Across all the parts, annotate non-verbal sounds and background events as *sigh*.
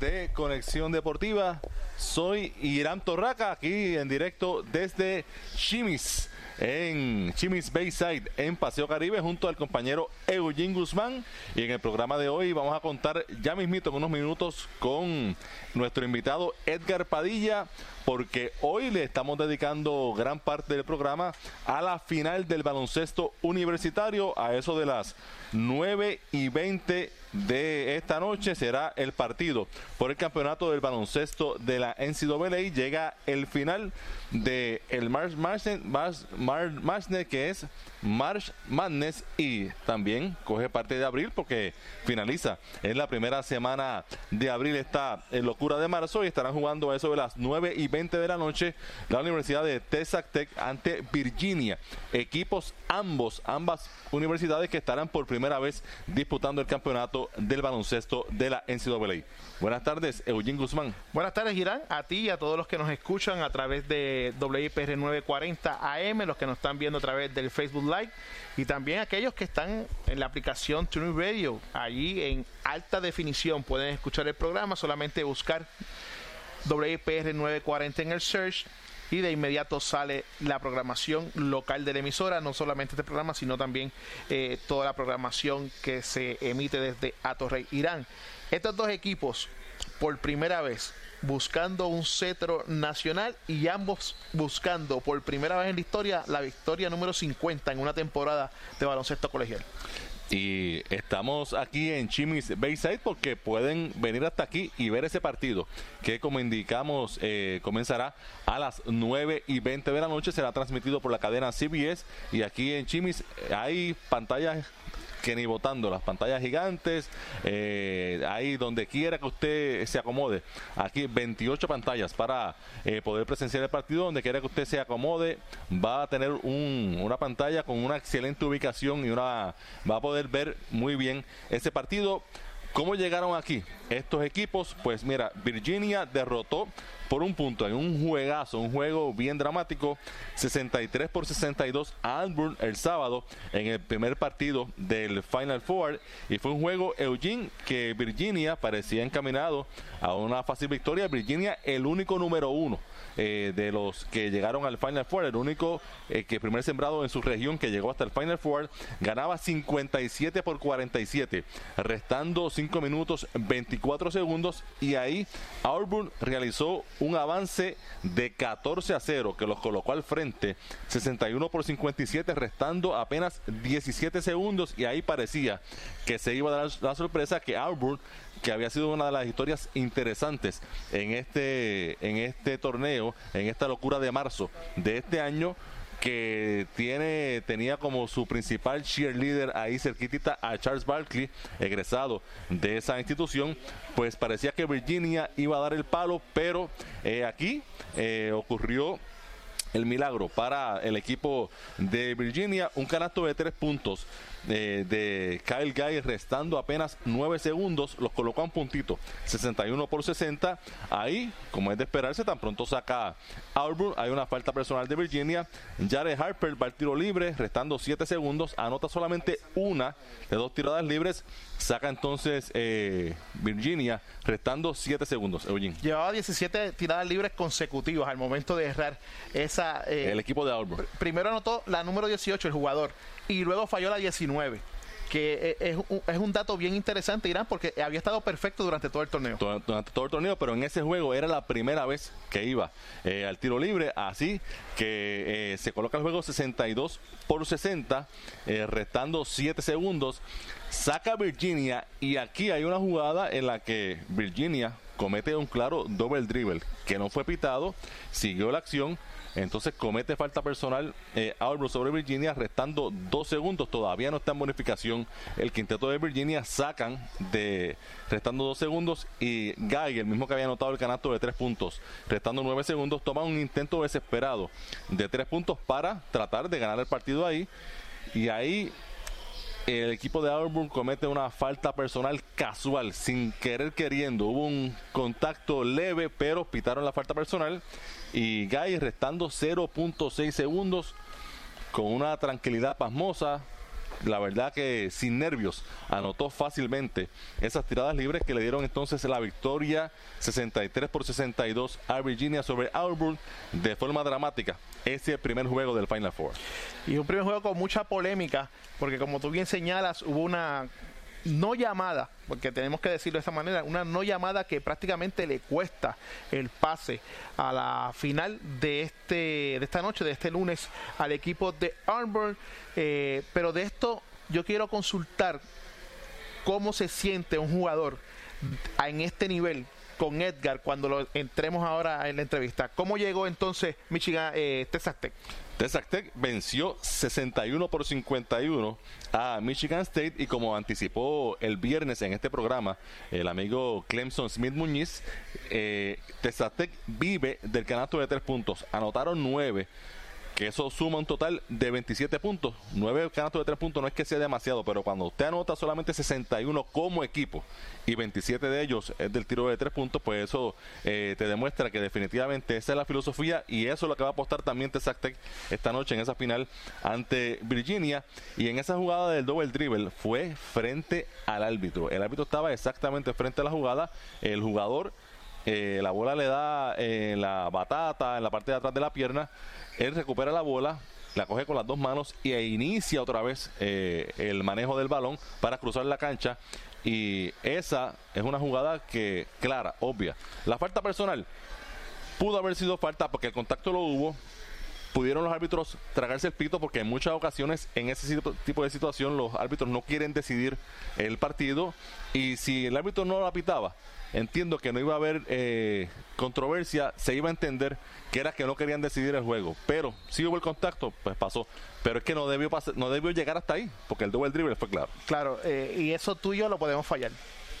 de Conexión Deportiva. Soy Irán Torraca, aquí en directo desde Chimis, en Chimis Bayside, en Paseo Caribe, junto al compañero Eugene Guzmán. Y en el programa de hoy vamos a contar ya mismito en unos minutos con nuestro invitado Edgar Padilla, porque hoy le estamos dedicando gran parte del programa a la final del baloncesto universitario, a eso de las 9 y 20 de esta noche será el partido por el campeonato del baloncesto de la NCAA. Llega el final de el March Madness, que es March Madness y también coge parte de abril porque finaliza en la primera semana de abril esta locura de marzo y estarán jugando eso de las 9 y 20 de la noche la Universidad de Texas Tech ante Virginia. Equipos ambos, ambas universidades que estarán por primera vez disputando el campeonato del baloncesto de la NCAA. Buenas tardes, Eugene Guzmán. Buenas tardes, Girán, a ti y a todos los que nos escuchan a través de WIPR 940 AM, los que nos están viendo a través del Facebook Live y también aquellos que están en la aplicación TuneIn Radio, allí en alta definición pueden escuchar el programa, solamente buscar WIPR 940 en el search y de inmediato sale la programación local de la emisora, no solamente este programa, sino también eh, toda la programación que se emite desde Atorrey, Irán. Estos dos equipos, por primera vez, buscando un cetro nacional y ambos buscando por primera vez en la historia la victoria número 50 en una temporada de baloncesto colegial. Y estamos aquí en Chimis Bayside porque pueden venir hasta aquí y ver ese partido que como indicamos eh, comenzará a las 9 y 20 de la noche. Será transmitido por la cadena CBS y aquí en Chimis hay pantallas ni votando las pantallas gigantes, eh, ahí donde quiera que usted se acomode. Aquí 28 pantallas para eh, poder presenciar el partido, donde quiera que usted se acomode, va a tener un, una pantalla con una excelente ubicación y una va a poder ver muy bien ese partido. ¿Cómo llegaron aquí estos equipos? Pues mira, Virginia derrotó por un punto en un juegazo, un juego bien dramático, 63 por 62 a Auburn el sábado en el primer partido del Final Four y fue un juego Eugene que Virginia parecía encaminado a una fácil victoria. Virginia el único número uno eh, de los que llegaron al Final Four, el único eh, que primer sembrado en su región que llegó hasta el Final Four, ganaba 57 por 47, restando 5 minutos 24 segundos y ahí Auburn realizó un avance de 14 a 0 que los colocó al frente, 61 por 57, restando apenas 17 segundos y ahí parecía que se iba a dar la sorpresa que Auburn que había sido una de las historias interesantes en este, en este torneo, en esta locura de marzo de este año, que tiene tenía como su principal cheerleader ahí cerquitita a Charles Barkley, egresado de esa institución, pues parecía que Virginia iba a dar el palo, pero eh, aquí eh, ocurrió el milagro para el equipo de Virginia, un canasto de tres puntos de Kyle Guy restando apenas 9 segundos, los colocó a un puntito, 61 por 60. Ahí, como es de esperarse, tan pronto saca Auburn, hay una falta personal de Virginia. Jared Harper va al tiro libre, restando 7 segundos, anota solamente una de dos tiradas libres, saca entonces eh, Virginia, restando 7 segundos. Eugene. Llevaba 17 tiradas libres consecutivas al momento de errar esa. Eh, el equipo de Auburn. Primero anotó la número 18, el jugador y luego falló la 19 que es un, es un dato bien interesante, Irán, porque había estado perfecto durante todo el torneo. Durante todo el torneo, pero en ese juego era la primera vez que iba eh, al tiro libre, así que eh, se coloca el juego 62 por 60, eh, restando 7 segundos, saca Virginia y aquí hay una jugada en la que Virginia comete un claro double dribble que no fue pitado, siguió la acción, entonces comete falta personal eh, Auburn sobre Virginia, restando dos segundos. Todavía no está en bonificación. El quinteto de Virginia sacan de restando dos segundos y Guy, el mismo que había anotado el canasto de tres puntos, restando nueve segundos, toma un intento desesperado de tres puntos para tratar de ganar el partido ahí. Y ahí el equipo de Auburn comete una falta personal casual, sin querer queriendo. Hubo un contacto leve, pero pitaron la falta personal. Y Guy restando 0.6 segundos con una tranquilidad pasmosa, la verdad que sin nervios anotó fácilmente esas tiradas libres que le dieron entonces la victoria 63 por 62 a Virginia sobre Auburn de forma dramática. Ese es el primer juego del Final Four. Y un primer juego con mucha polémica, porque como tú bien señalas, hubo una no llamada, porque tenemos que decirlo de esa manera, una no llamada que prácticamente le cuesta el pase a la final de este de esta noche, de este lunes, al equipo de Auburn. Eh, pero de esto yo quiero consultar cómo se siente un jugador en este nivel con Edgar cuando lo entremos ahora en la entrevista. ¿Cómo llegó entonces Michigan eh, Texas Tech? Texas Tech venció 61 por 51 a Michigan State y como anticipó el viernes en este programa el amigo Clemson Smith Muñiz, eh, Texas Tech vive del canasto de tres puntos. Anotaron nueve que eso suma un total de 27 puntos. 9 canastos de 3 puntos no es que sea demasiado, pero cuando usted anota solamente 61 como equipo y 27 de ellos es del tiro de 3 puntos, pues eso eh, te demuestra que definitivamente esa es la filosofía y eso es lo que va a apostar también Texas Tech esta noche en esa final ante Virginia. Y en esa jugada del double dribble fue frente al árbitro. El árbitro estaba exactamente frente a la jugada. El jugador eh, la bola le da en la batata, en la parte de atrás de la pierna, él recupera la bola, la coge con las dos manos e inicia otra vez eh, el manejo del balón para cruzar la cancha. Y esa es una jugada que, clara, obvia. La falta personal pudo haber sido falta porque el contacto lo hubo. Pudieron los árbitros tragarse el pito porque en muchas ocasiones en ese tipo de situación los árbitros no quieren decidir el partido y si el árbitro no lo pitaba, entiendo que no iba a haber eh, controversia, se iba a entender que era que no querían decidir el juego, pero si hubo el contacto, pues pasó. Pero es que no debió pasar, no debió llegar hasta ahí, porque el double dribble fue claro. Claro, eh, y eso tú y yo lo podemos fallar,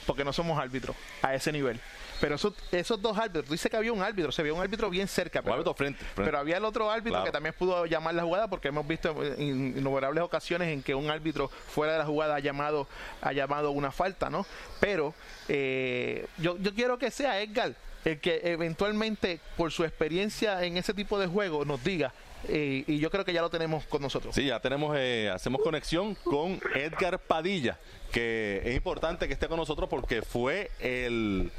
porque no somos árbitros a ese nivel. Pero esos, esos dos árbitros, tú dices que había un árbitro, se vio un árbitro bien cerca. Pero, árbitro frente, pero había el otro árbitro que también pudo llamar la jugada porque hemos visto innumerables ocasiones en que un árbitro fuera de la jugada ha llamado, ha llamado una falta, ¿no? Pero eh, yo, yo quiero que sea Edgar el que eventualmente por su experiencia en ese tipo de juego nos diga eh, y yo creo que ya lo tenemos con nosotros. Sí, ya tenemos, eh, hacemos conexión con Edgar Padilla, que es importante que esté con nosotros porque fue el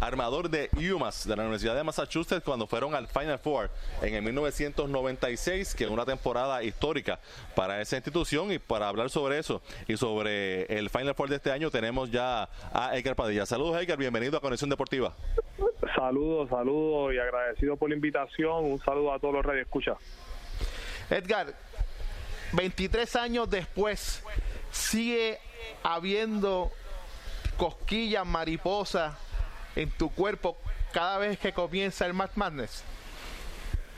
armador de UMass de la Universidad de Massachusetts cuando fueron al Final Four en el 1996, que es una temporada histórica para esa institución y para hablar sobre eso y sobre el Final Four de este año tenemos ya a Edgar Padilla. Saludos Edgar, bienvenido a Conexión Deportiva. Saludos, saludos y agradecido por la invitación. Un saludo a todos los radioescuchas. Edgar, 23 años después, sigue habiendo cosquillas, mariposas en tu cuerpo cada vez que comienza el Match Madness?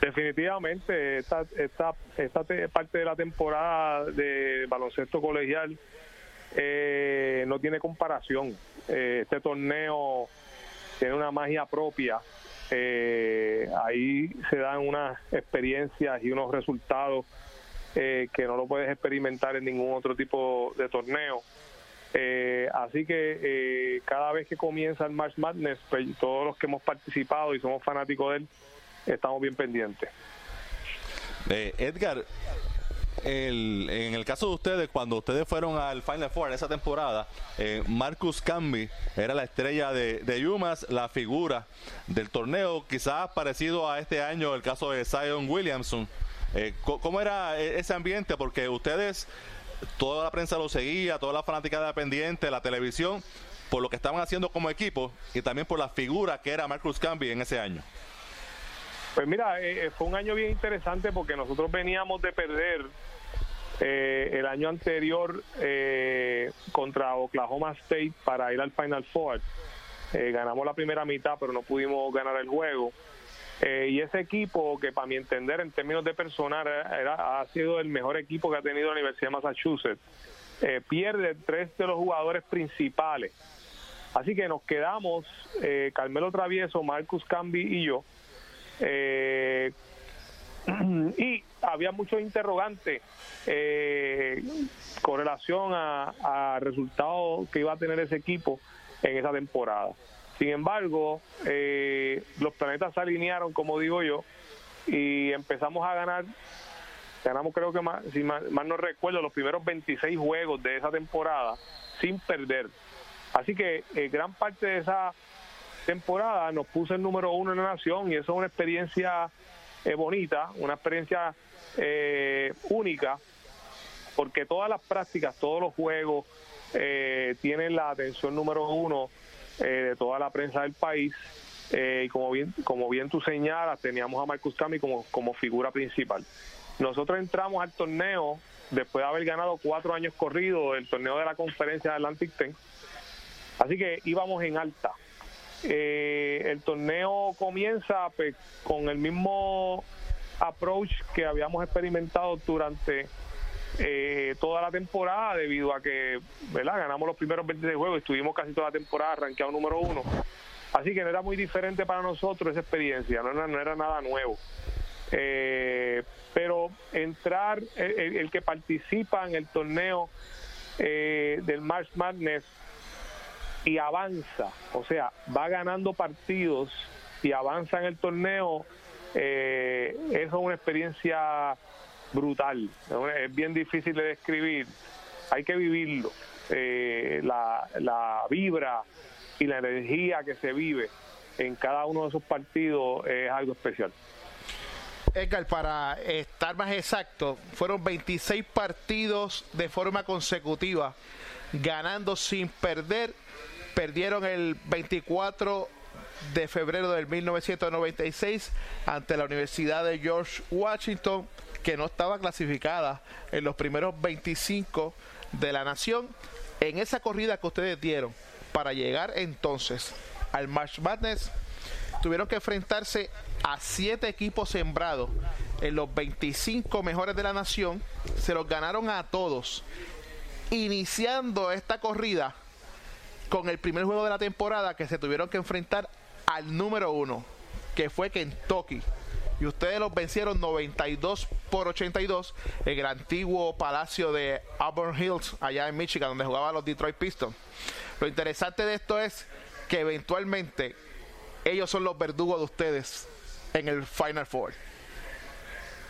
Definitivamente, esta, esta, esta parte de la temporada de baloncesto colegial eh, no tiene comparación. Eh, este torneo tiene una magia propia. Eh, ahí se dan unas experiencias y unos resultados que no lo puedes experimentar en ningún otro tipo de torneo. Eh, así que eh, cada vez que comienza el March Madness, pues, todos los que hemos participado y somos fanáticos de él, estamos bien pendientes. Eh, Edgar, en el caso de ustedes, cuando ustedes fueron al Final Four esa temporada, Marcus Camby era la estrella de, de Yumas, la figura del torneo, quizás parecido a este año el caso de Zion Williamson. ¿Cómo era ese ambiente? Porque ustedes toda la prensa lo seguía, toda la fanática de pendiente, la televisión, por lo que estaban haciendo como equipo y también por la figura que era Marcus Camby en ese año. Pues mira, eh, eh, fue un año bien interesante porque nosotros veníamos de perder eh, el año anterior contra Oklahoma State para ir al Final Four. Eh, ganamos la primera mitad, pero no pudimos ganar el juego. Eh, y ese equipo, que para mi entender, en términos de personal, era, ha sido el mejor equipo que ha tenido la Universidad de Massachusetts, eh, pierde tres de los jugadores principales. Así que nos quedamos, Carmelo Travieso, Marcus Cambi y yo. *clears throat* y había muchos interrogantes con relación a, resultados que iba a tener ese equipo en esa temporada. Sin embargo, eh, los planetas se alinearon, como digo yo, y empezamos a ganar. Ganamos, creo que más, si más, no recuerdo, los primeros 26 juegos de esa temporada sin perder. Así que eh, gran parte de esa temporada nos puso el número uno en la nación y eso es una experiencia eh, bonita, una experiencia única, porque todas las prácticas, todos los juegos, eh, tienen la atención número uno eh, de toda la prensa del país. Eh, y como bien, como bien tú señalas, teníamos a Marcus Cami como, como figura principal. Nosotros entramos al torneo después de haber ganado cuatro años corridos el torneo de la conferencia de Atlantic Ten. Así que íbamos en alta. el torneo comienza pues, con el mismo approach que habíamos experimentado durante eh, toda la temporada debido a que ¿verdad? ganamos los primeros 26 juegos, estuvimos casi toda la temporada arranqueado número uno. Así que no era muy diferente para nosotros esa experiencia, no, era nada nuevo. Eh, pero entrar, el, que participa en el torneo eh, del March Madness y avanza, o sea, va ganando partidos y avanza en el torneo, eh, eso es una experiencia brutal. Es bien difícil de describir. Hay que vivirlo. Eh, la, la vibra y la energía que se vive en cada uno de esos partidos es algo especial. Edgar, para estar más exacto, fueron 26 partidos de forma consecutiva, ganando sin perder. Perdieron el 24 de febrero del 1996 ante la Universidad de George Washington que no estaba clasificada en los primeros 25 de la nación. En esa corrida que ustedes dieron para llegar entonces al March Madness, tuvieron que enfrentarse a siete equipos sembrados en los 25 mejores de la nación. Se los ganaron a todos. Iniciando esta corrida con el primer juego de la temporada que se tuvieron que enfrentar al número uno, que fue Kentucky y ustedes los vencieron 92 por 82 en el antiguo palacio de Auburn Hills, allá en Michigan, donde jugaban los Detroit Pistons. Lo interesante de esto es que eventualmente ellos son los verdugos de ustedes en el Final Four.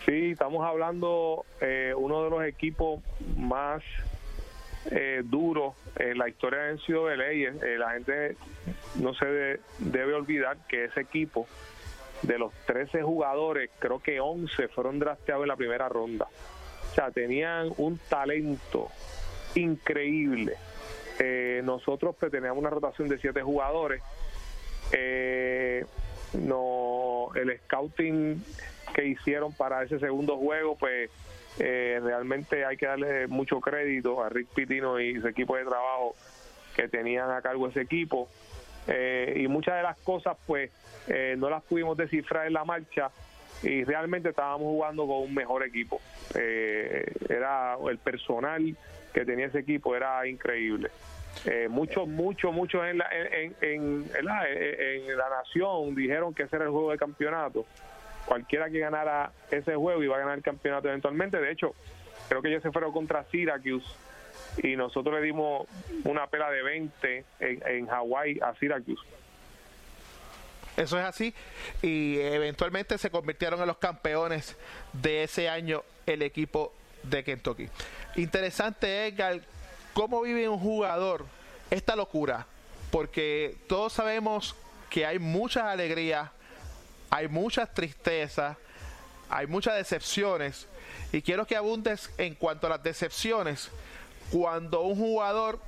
Sí, estamos hablando eh, uno de los equipos más eh, duros en la historia de NCAA. Eh, la gente no se debe olvidar que ese equipo de los 13 jugadores, creo que 11 fueron drafteados en la primera ronda. O sea, tenían un talento increíble. Eh, nosotros pues, teníamos una rotación de 7 jugadores. Eh, no, el scouting que hicieron para ese segundo juego, pues eh, realmente hay que darle mucho crédito a Rick Pitino y su equipo de trabajo que tenían a cargo ese equipo. Y muchas de las cosas, pues, eh, no las pudimos descifrar en la marcha y realmente estábamos jugando con un mejor equipo. Eh, era el personal que tenía ese equipo era increíble. Eh, muchos, muchos, muchos en la, en, en, la nación dijeron que ese era el juego de campeonato. Cualquiera que ganara ese juego iba a ganar el campeonato eventualmente. De hecho, creo que ellos se fueron contra Syracuse y nosotros le dimos una pela de 20 en, en Hawái a Syracuse. Eso es así. Y eventualmente se convirtieron en los campeones de ese año el equipo de Kentucky. Interesante, Edgar, cómo vive un jugador esta locura. Porque todos sabemos que hay muchas alegrías, hay muchas tristezas, hay muchas decepciones. Y quiero que abundes en cuanto a las decepciones. Cuando un jugador,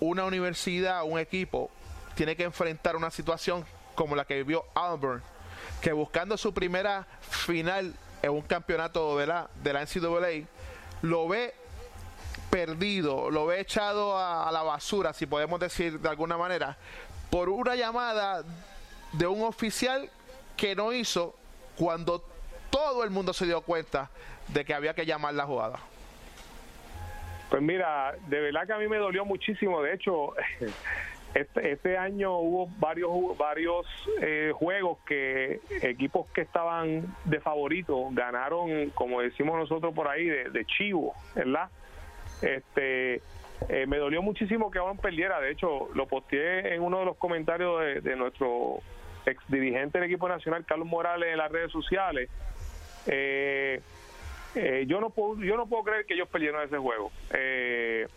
una universidad, un equipo, tiene que enfrentar una situación como la que vivió Auburn, que buscando su primera final en un campeonato de la, de la NCAA, lo ve perdido, lo ve echado a, la basura, si podemos decir de alguna manera, por una llamada de un oficial que no hizo cuando todo el mundo se dio cuenta de que había que llamar la jugada. Pues mira, de verdad que a mí me dolió muchísimo. De hecho, *laughs* este, este año hubo varios varios eh, juegos que equipos que estaban de favorito ganaron, como decimos nosotros por ahí, de, chivo, ¿verdad? Este, eh, me dolió muchísimo que aún perdiera. De hecho, lo posteé en uno de los comentarios de, de nuestro ex dirigente del equipo nacional, Carlos Morales, en las redes sociales. Eh, eh, yo no puedo yo no puedo creer que ellos perdieron ese juego. Eh,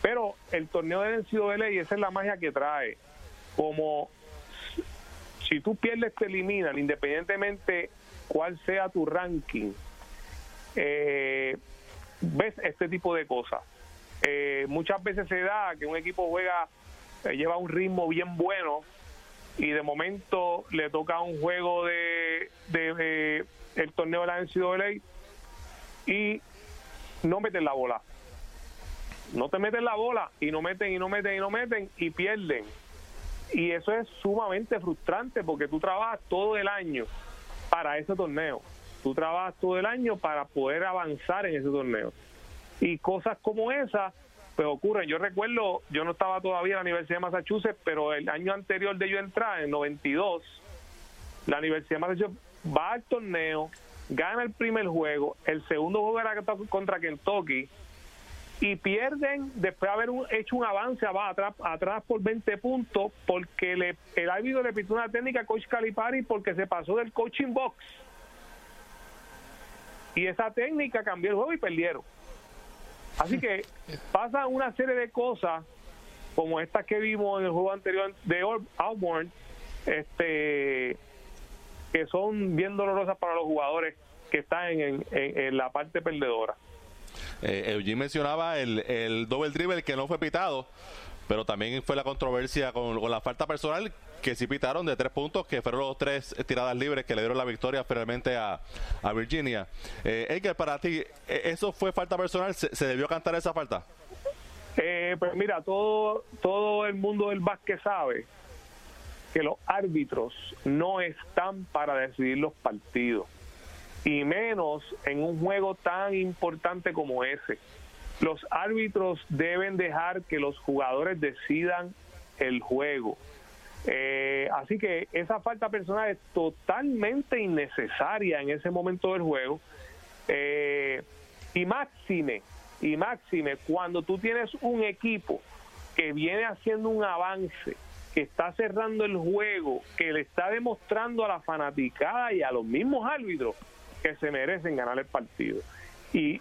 pero el torneo de ley esa es la magia que trae. Como si tú pierdes te eliminan independientemente cuál sea tu ranking. Ves este tipo de cosas. Muchas veces se da que un equipo juega lleva un ritmo bien bueno y de momento le toca un juego de, de el torneo de la NCAA y no meten la bola. No te meten la bola y no meten y no meten y no meten y pierden. Y eso es sumamente frustrante porque tú trabajas todo el año para ese torneo. Tú trabajas todo el año para poder avanzar en ese torneo. Y cosas como esas pues ocurren. Yo recuerdo, yo no estaba todavía en la Universidad de Massachusetts, pero el año anterior de yo entrar, en 92, la Universidad de Massachusetts va al torneo, gana el primer juego, el segundo juego era contra Kentucky y pierden después de haber hecho un avance atrás, por 20 puntos porque le, el árbitro le pitó una técnica a Coach Calipari porque se pasó del coaching box. Y esa técnica cambió el juego y perdieron. Así que pasa una serie de cosas como estas que vimos en el juego anterior de Auburn, este que son bien dolorosas para los jugadores que están en, la parte perdedora. Eh, Eugene mencionaba el, el double dribble que no fue pitado, pero también fue la controversia con, la falta personal que sí pitaron de tres puntos, que fueron los tres tiradas libres que le dieron la victoria finalmente a, Virginia. Eh, Edgar, para ti, ¿e, ¿eso fue falta personal? ¿Se, debió cantar esa falta? Eh, pues mira, todo, todo el mundo del básquet sabe que los árbitros no están para decidir los partidos, y menos en un juego tan importante como ese. Los árbitros deben dejar que los jugadores decidan el juego. Eh, así que esa falta personal es totalmente innecesaria en ese momento del juego. Eh, y máxime, y máxime, cuando tú tienes un equipo que viene haciendo un avance, que está cerrando el juego, que le está demostrando a la fanaticada y a los mismos árbitros que se merecen ganar el partido. Y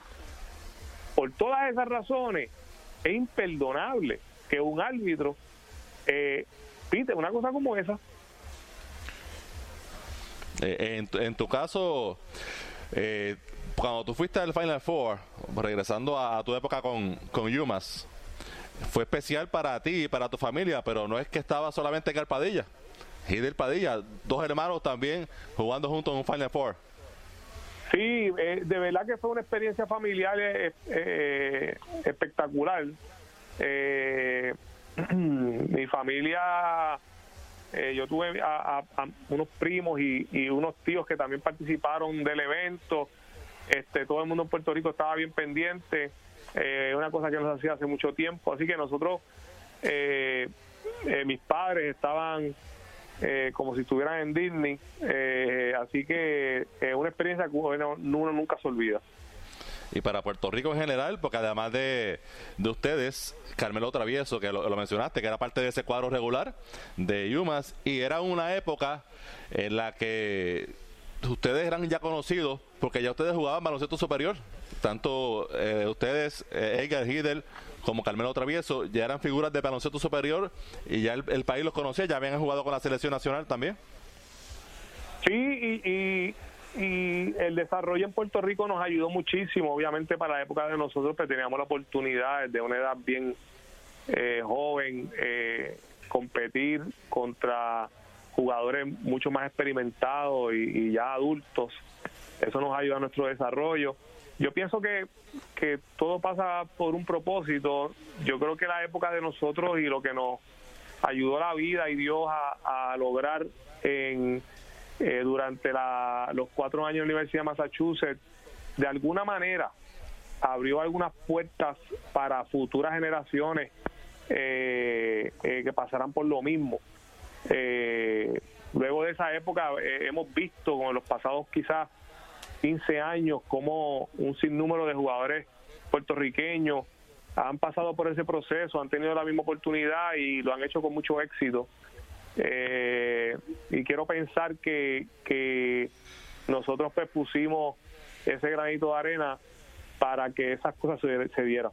por todas esas razones es imperdonable que un árbitro eh, pite una cosa como esa. Eh, en, tu caso, eh, cuando tú fuiste al Final Four, regresando a, tu época con, con Yumas, fue especial para ti y para tu familia, pero no es que estaba solamente en Padilla. Hidel Padilla, dos hermanos también jugando juntos en un Final Four. Sí, eh, de verdad que fue una experiencia familiar eh, eh, espectacular. *clears throat* mi familia, yo tuve a, unos primos y, y, unos tíos que también participaron del evento. Este, todo el mundo en Puerto Rico estaba bien pendiente eh, una cosa que nos hacía hace mucho tiempo. Así que nosotros, eh, eh, mis padres estaban eh, como si estuvieran en Disney, así que es una experiencia que uno, nunca se olvida. Y para Puerto Rico en general, porque además de, de ustedes, Carmelo Travieso, que lo, mencionaste, que era parte de ese cuadro regular de Yumas, y era una época en la que ustedes eran ya conocidos, porque ya ustedes jugaban baloncesto superior, tanto eh, ustedes, eh, Edgar Hidel, como Carmelo Travieso, ya eran figuras de baloncesto superior y ya el, país los conocía, ya habían jugado con la selección nacional también. Sí, y, el desarrollo en Puerto Rico nos ayudó muchísimo, obviamente para la época de nosotros que pues, teníamos la oportunidad de una edad bien eh, joven, competir contra jugadores mucho más experimentados y, ya adultos. Eso nos ayuda a nuestro desarrollo. Yo pienso que, todo pasa por un propósito. Yo creo que la época de nosotros y lo que nos ayudó la vida y Dios a, lograr en, eh, durante los cuatro años de la Universidad de Massachusetts, de alguna manera abrió algunas puertas para futuras generaciones eh, eh, que pasarán por lo mismo. luego de esa época hemos visto con los pasados quizás 15 años como un sinnúmero de jugadores puertorriqueños han pasado por ese proceso, han tenido la misma oportunidad y lo han hecho con mucho éxito. Eh, y quiero pensar que, que nosotros pues pusimos ese granito de arena para que esas cosas se, dieran.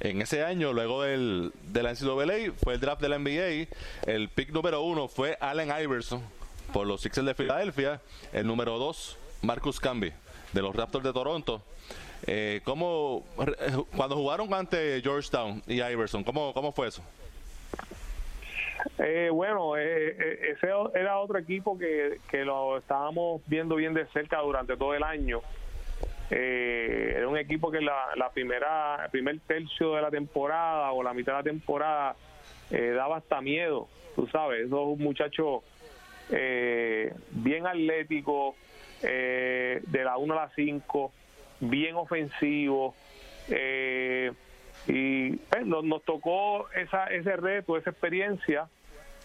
En ese año, luego del, de la NCAA, fue el draft de la NBA. El pick número uno fue Allen Iverson por los Sixers de Filadelfia. El número dos, Marcus Camby de los Raptors de Toronto. Eh, ¿cómo, eh, cuando jugaron ante Georgetown y Iverson, ¿cómo, cómo fue eso? Eh, bueno, eh, eh, ese era otro equipo que, que lo estábamos viendo bien de cerca durante todo el año. era un equipo que la, la primera, el primer tercio de la temporada o la mitad de la temporada daba hasta miedo, tú sabes, esos muchachos bien atléticos, de la 1 a la 5, bien ofensivo. Eh, y pues, nos, tocó esa, ese reto, esa experiencia.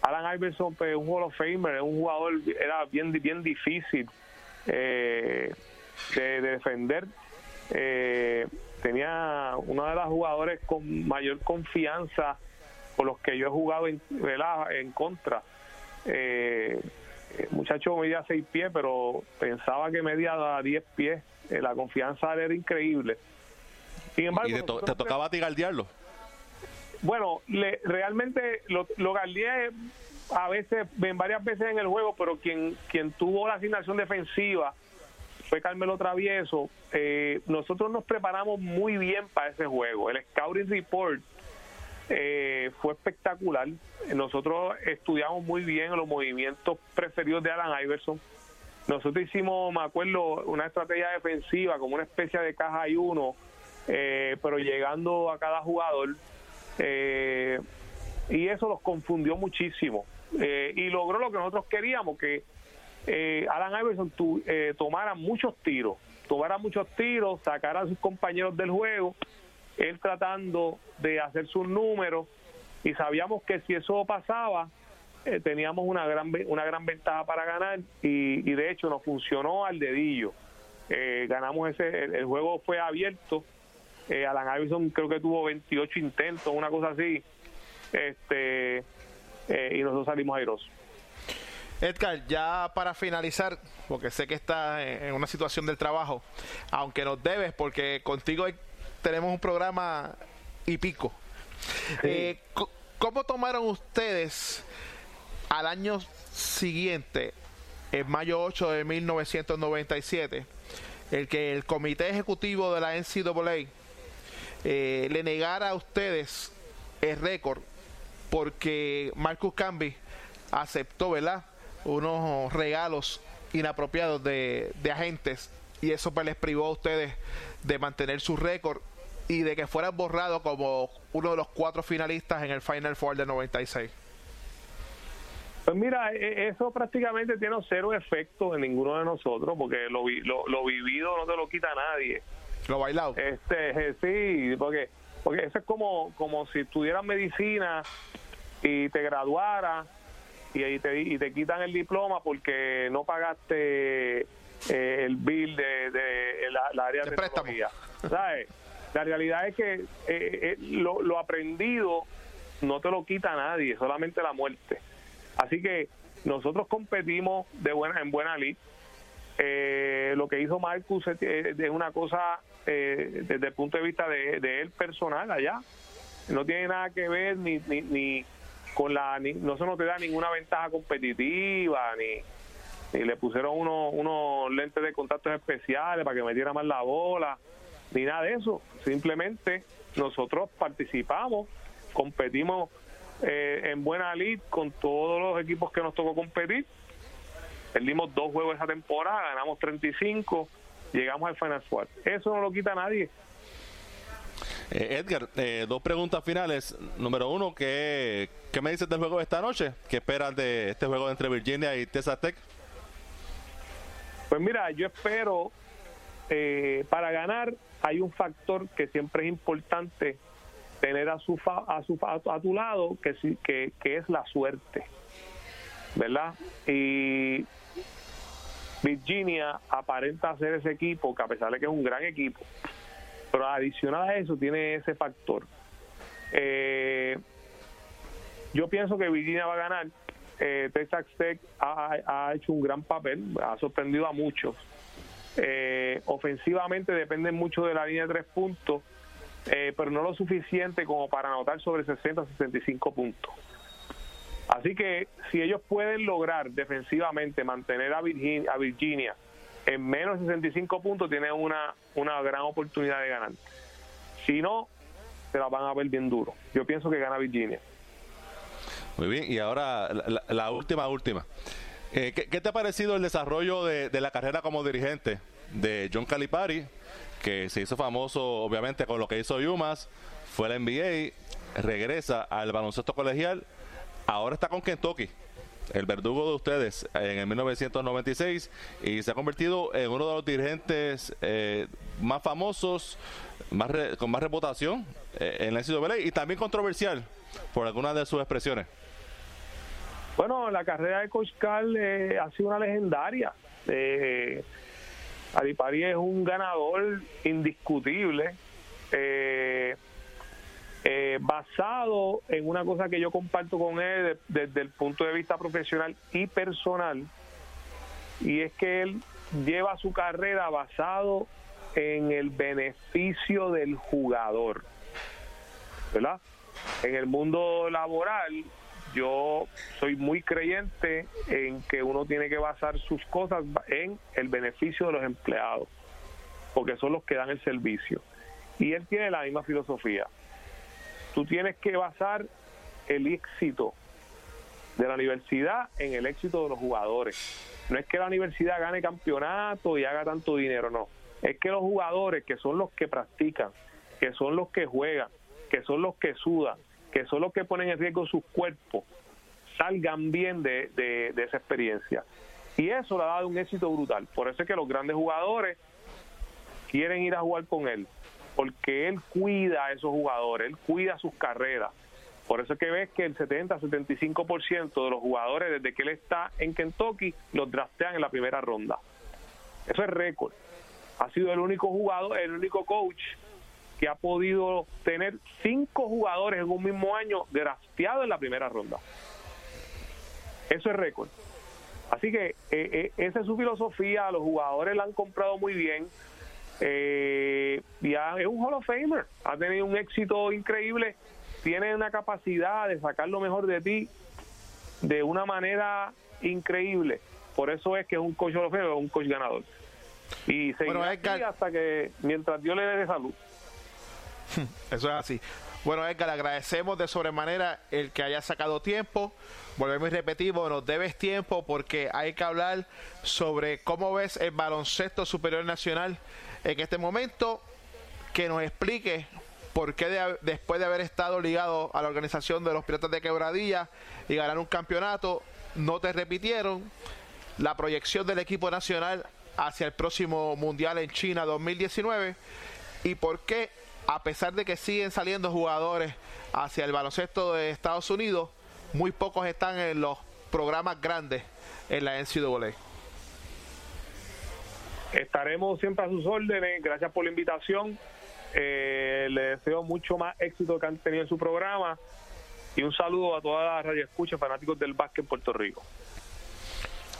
Alan Iverson, pues, un Hall of Famer, un jugador, era bien, bien difícil eh, de, defender. Eh, tenía uno de los jugadores con mayor confianza por los que yo he jugado en, contra. Eh, el muchacho medía seis pies, pero pensaba que medía diez pies eh, la confianza era increíble. Sin embargo, ¿Y te, tocaba a ti diablo Bueno, le, realmente lo, lo a veces, en varias veces en el juego, pero quien, quien tuvo la asignación defensiva fue Carmelo Travieso. Eh, nosotros nos preparamos muy bien para ese juego. El Scouting Report eh, fue espectacular. Nosotros estudiamos muy bien los movimientos preferidos de Alan Iverson nosotros hicimos, me acuerdo, una estrategia defensiva como una especie de caja y uno, eh, pero llegando a cada jugador. Eh, y eso los confundió muchísimo. Eh, y logró lo que nosotros queríamos, que Alan Iverson tomara muchos tiros, tomara muchos tiros, sacara a sus compañeros del juego, él tratando de hacer sus números, y sabíamos que si eso pasaba, eh, teníamos una gran una gran ventaja para ganar y, de hecho nos funcionó al dedillo. Eh, ganamos ese, el, juego fue abierto. Eh, Alan Iverson creo que tuvo 28 intentos, una cosa así. Este y nosotros salimos airosos. Edgar, ya para finalizar, porque sé que estás en una situación del trabajo, aunque nos debes, porque contigo tenemos un programa y pico. ¿Cómo tomaron ustedes al año siguiente, en mayo 8 de 1997, el que el comité ejecutivo de la NCAA eh, le negara a ustedes el récord porque Marcus Camby aceptó, ¿verdad? Unos regalos inapropiados de, agentes y eso pues les privó a ustedes de mantener su récord y de que fueran borrados como uno de los cuatro finalistas en el Final Four del 96. Pues mira, e, e, eso prácticamente tiene cero efecto en ninguno de nosotros, porque lo, lo, vivido no te lo quita nadie. Lo bailado. Este, sí, porque, porque eso es como, como si estuvieras medicina y te graduara y, te, y te quitan el diploma porque no pagaste eh, el bill de, de la, área de, tecnología. ¿Sabes? *laughs* La realidad es que eh, eh, lo, lo aprendido no te lo quita nadie, solamente la muerte. Así que nosotros competimos de buena en buena lid. Eh, lo que hizo Marcus es, una cosa eh, desde el punto de vista de, él personal allá. No tiene nada que ver ni, ni, ni con la... no se nos te da ninguna ventaja competitiva, ni, ni le pusieron unos, unos lentes de contactos especiales para que metiera más la bola, ni nada de eso. Simplemente nosotros participamos, competimos eh, en buena lid con todos los equipos que nos tocó competir. Perdimos dos juegos esa temporada, ganamos 35, llegamos al Final Four. Eso no lo quita nadie. Eh, Edgar, eh, dos preguntas finales. Número uno, ¿qué, ¿qué me dices del juego de esta noche? ¿Qué esperas de este juego entre Virginia y Texas Tech? Pues mira, yo espero, eh, para ganar hay un factor que siempre es importante tener a su a su a tu lado que, que, que es la suerte verdad y Virginia aparenta ser ese equipo que a pesar de que es un gran equipo pero adicional a eso tiene ese factor. Eh, yo pienso que Virginia va a ganar. Eh, Texas Tech ha hecho un gran papel ha sorprendido a muchos eh, ofensivamente depende mucho de la línea de tres puntos, eh, pero no lo suficiente como para anotar sobre 60 65 puntos. Así que si ellos pueden lograr defensivamente mantener a Virginia, a Virginia en menos de 65 puntos, tienen una, una gran oportunidad de ganar. Si no, se la van a ver bien duro. Yo pienso que gana Virginia. Muy bien, y ahora la última, última. Eh, ¿qué, te ha parecido el desarrollo de, la carrera como dirigente de John Calipari, que se hizo famoso obviamente con lo que hizo Yumas, fue la NBA, regresa al baloncesto colegial, ahora está con Kentucky, el verdugo de ustedes, en el 1996, y se ha convertido en uno de los dirigentes eh, más famosos, más con más reputación eh, en la NCAA y también controversial por algunas de sus expresiones. Bueno, la carrera de Coach eh, ha sido una legendaria. Eh, Alipari es un ganador indiscutible, eh, eh, basado en una cosa que yo comparto con él desde el punto de vista profesional y personal, y es que él lleva su carrera basado en el beneficio del jugador, ¿verdad? En el mundo laboral yo soy muy creyente en que uno tiene que basar sus cosas en el beneficio de los empleados, porque son los que dan el servicio. Y él tiene la misma filosofía. Tú tienes que basar el éxito de la universidad en el éxito de los jugadores. No es que la universidad gane campeonato y haga tanto dinero, no. Es que los jugadores, que son los que practican, que son los que juegan, que son los que sudan, que son los que ponen en riesgo sus cuerpos, salgan bien de, esa experiencia. Y eso le ha dado un éxito brutal. Por eso es que los grandes jugadores quieren ir a jugar con él, porque él cuida a esos jugadores, él cuida sus carreras. Por eso es que ves que el 70-75% de los jugadores desde que él está en Kentucky los draftean en la primera ronda. Eso es récord. Ha sido el único jugador, el único coach que ha podido tener cinco jugadores en un mismo año drafteados en la primera ronda. Eso es récord. Así que eh, eh, esa es su filosofía, los jugadores la han comprado muy bien. Eh, ya es un Hall of Famer, ha tenido un éxito increíble, tiene una capacidad de sacar lo mejor de ti de una manera increíble. Por eso es que es un coach Hall of Famer, un coach ganador. Y seguirá hasta que, mientras Dios le dé salud. *laughs* Eso es así. Bueno, Edgar, agradecemos de sobremanera el que haya sacado tiempo. Volvemos y repetimos, nos debes tiempo porque hay que hablar sobre cómo ves el baloncesto superior nacional en este momento. Que nos explique por qué después de haber estado ligado a la organización de los Piratas de Quebradilla y ganar un campeonato, no te repitieron la proyección del equipo nacional hacia el próximo Mundial en China 2019 y por qué a pesar de que siguen saliendo jugadores hacia el baloncesto de Estados Unidos, muy pocos están en los programas grandes en la NCAA. Estaremos siempre a sus órdenes. Gracias por la invitación. Eh, le deseo mucho más éxito que han tenido en su programa y un saludo a toda la radio escucha fanáticos del básquet en Puerto Rico.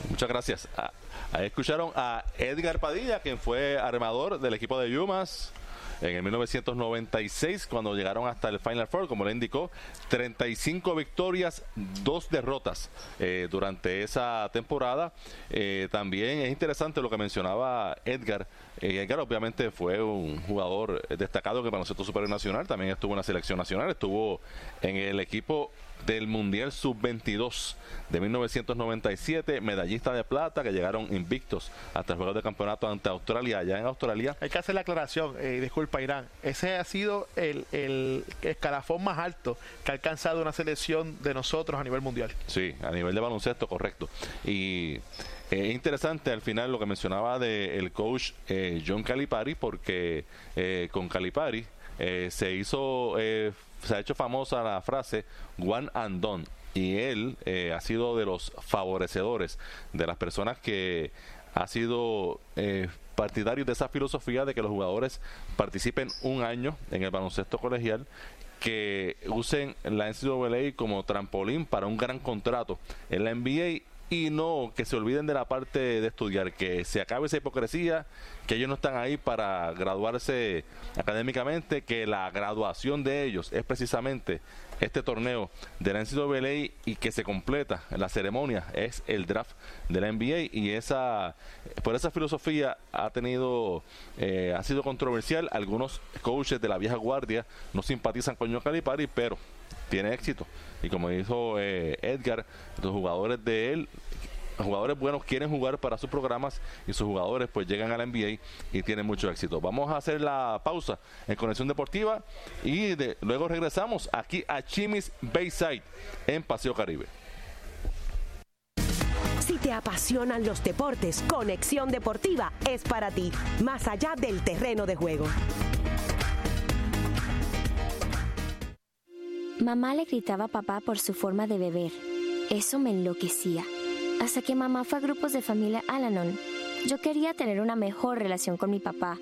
Muchas gracias. Ah, ahí escucharon a Edgar Padilla, quien fue armador del equipo de Yumas en el 1996 cuando llegaron hasta el Final Four, como le indicó, 35 victorias, dos derrotas eh, durante esa temporada. Eh, también es interesante lo que mencionaba Edgar. Eh, Edgar obviamente fue un jugador destacado que el baloncesto superior nacional, también estuvo en la selección nacional, estuvo en el equipo del Mundial Sub-22 de 1997, medallista de plata que llegaron invictos hasta el juego de campeonato ante Australia. Allá en Australia. Hay que hacer la aclaración, eh, disculpa Irán, ese ha sido el, el escalafón más alto que ha alcanzado una selección de nosotros a nivel mundial. Sí, a nivel de baloncesto, correcto. Y es interesante al final lo que mencionaba del coach eh, John Calipari, porque eh, con Calipari eh, se hizo, se ha hecho famosa la frase one and. Y él ha sido de los favorecedores de las personas que ha sido partidario de esa filosofía de que los jugadores participen un año en el baloncesto colegial que usen la NCAA como trampolín para un gran contrato en la NBA y no que se olviden de la parte de estudiar, que se acabe esa hipocresía, que ellos no están ahí para graduarse académicamente, que la graduación de ellos es precisamente este torneo de la NCAA y que se completa la ceremonia es el draft de la NBA y esa por esa filosofía ha tenido eh, ha sido controversial. Algunos coaches de la vieja guardia no simpatizan con John Calipari pero tiene éxito. Y como dijo eh, Edgar los jugadores de él jugadores buenos quieren jugar para sus programas y sus jugadores pues llegan a la NBA y tienen mucho éxito. Vamos a hacer la pausa en Conexión Deportiva y luego regresamos aquí a Chimis Bayside en Paseo Caribe. Si te apasionan los deportes, Conexión Deportiva es para ti, más allá del terreno de juego. Mamá le gritaba a papá por su forma de beber. Eso me enloquecía hasta que mamá fue a grupos de familia Alanon. Yo quería tener una mejor relación con mi papá,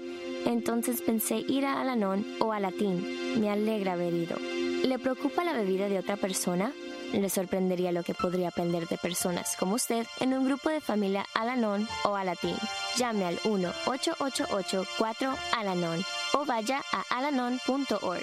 entonces pensé ir a Alanon o a Latín. Me alegra haber ido. ¿Le preocupa la bebida de otra persona? Le sorprendería lo que podría aprender de personas como usted en un grupo de familia Alanon o Alatín. Llame al 1-888-4-ALANON o vaya a alanon.org.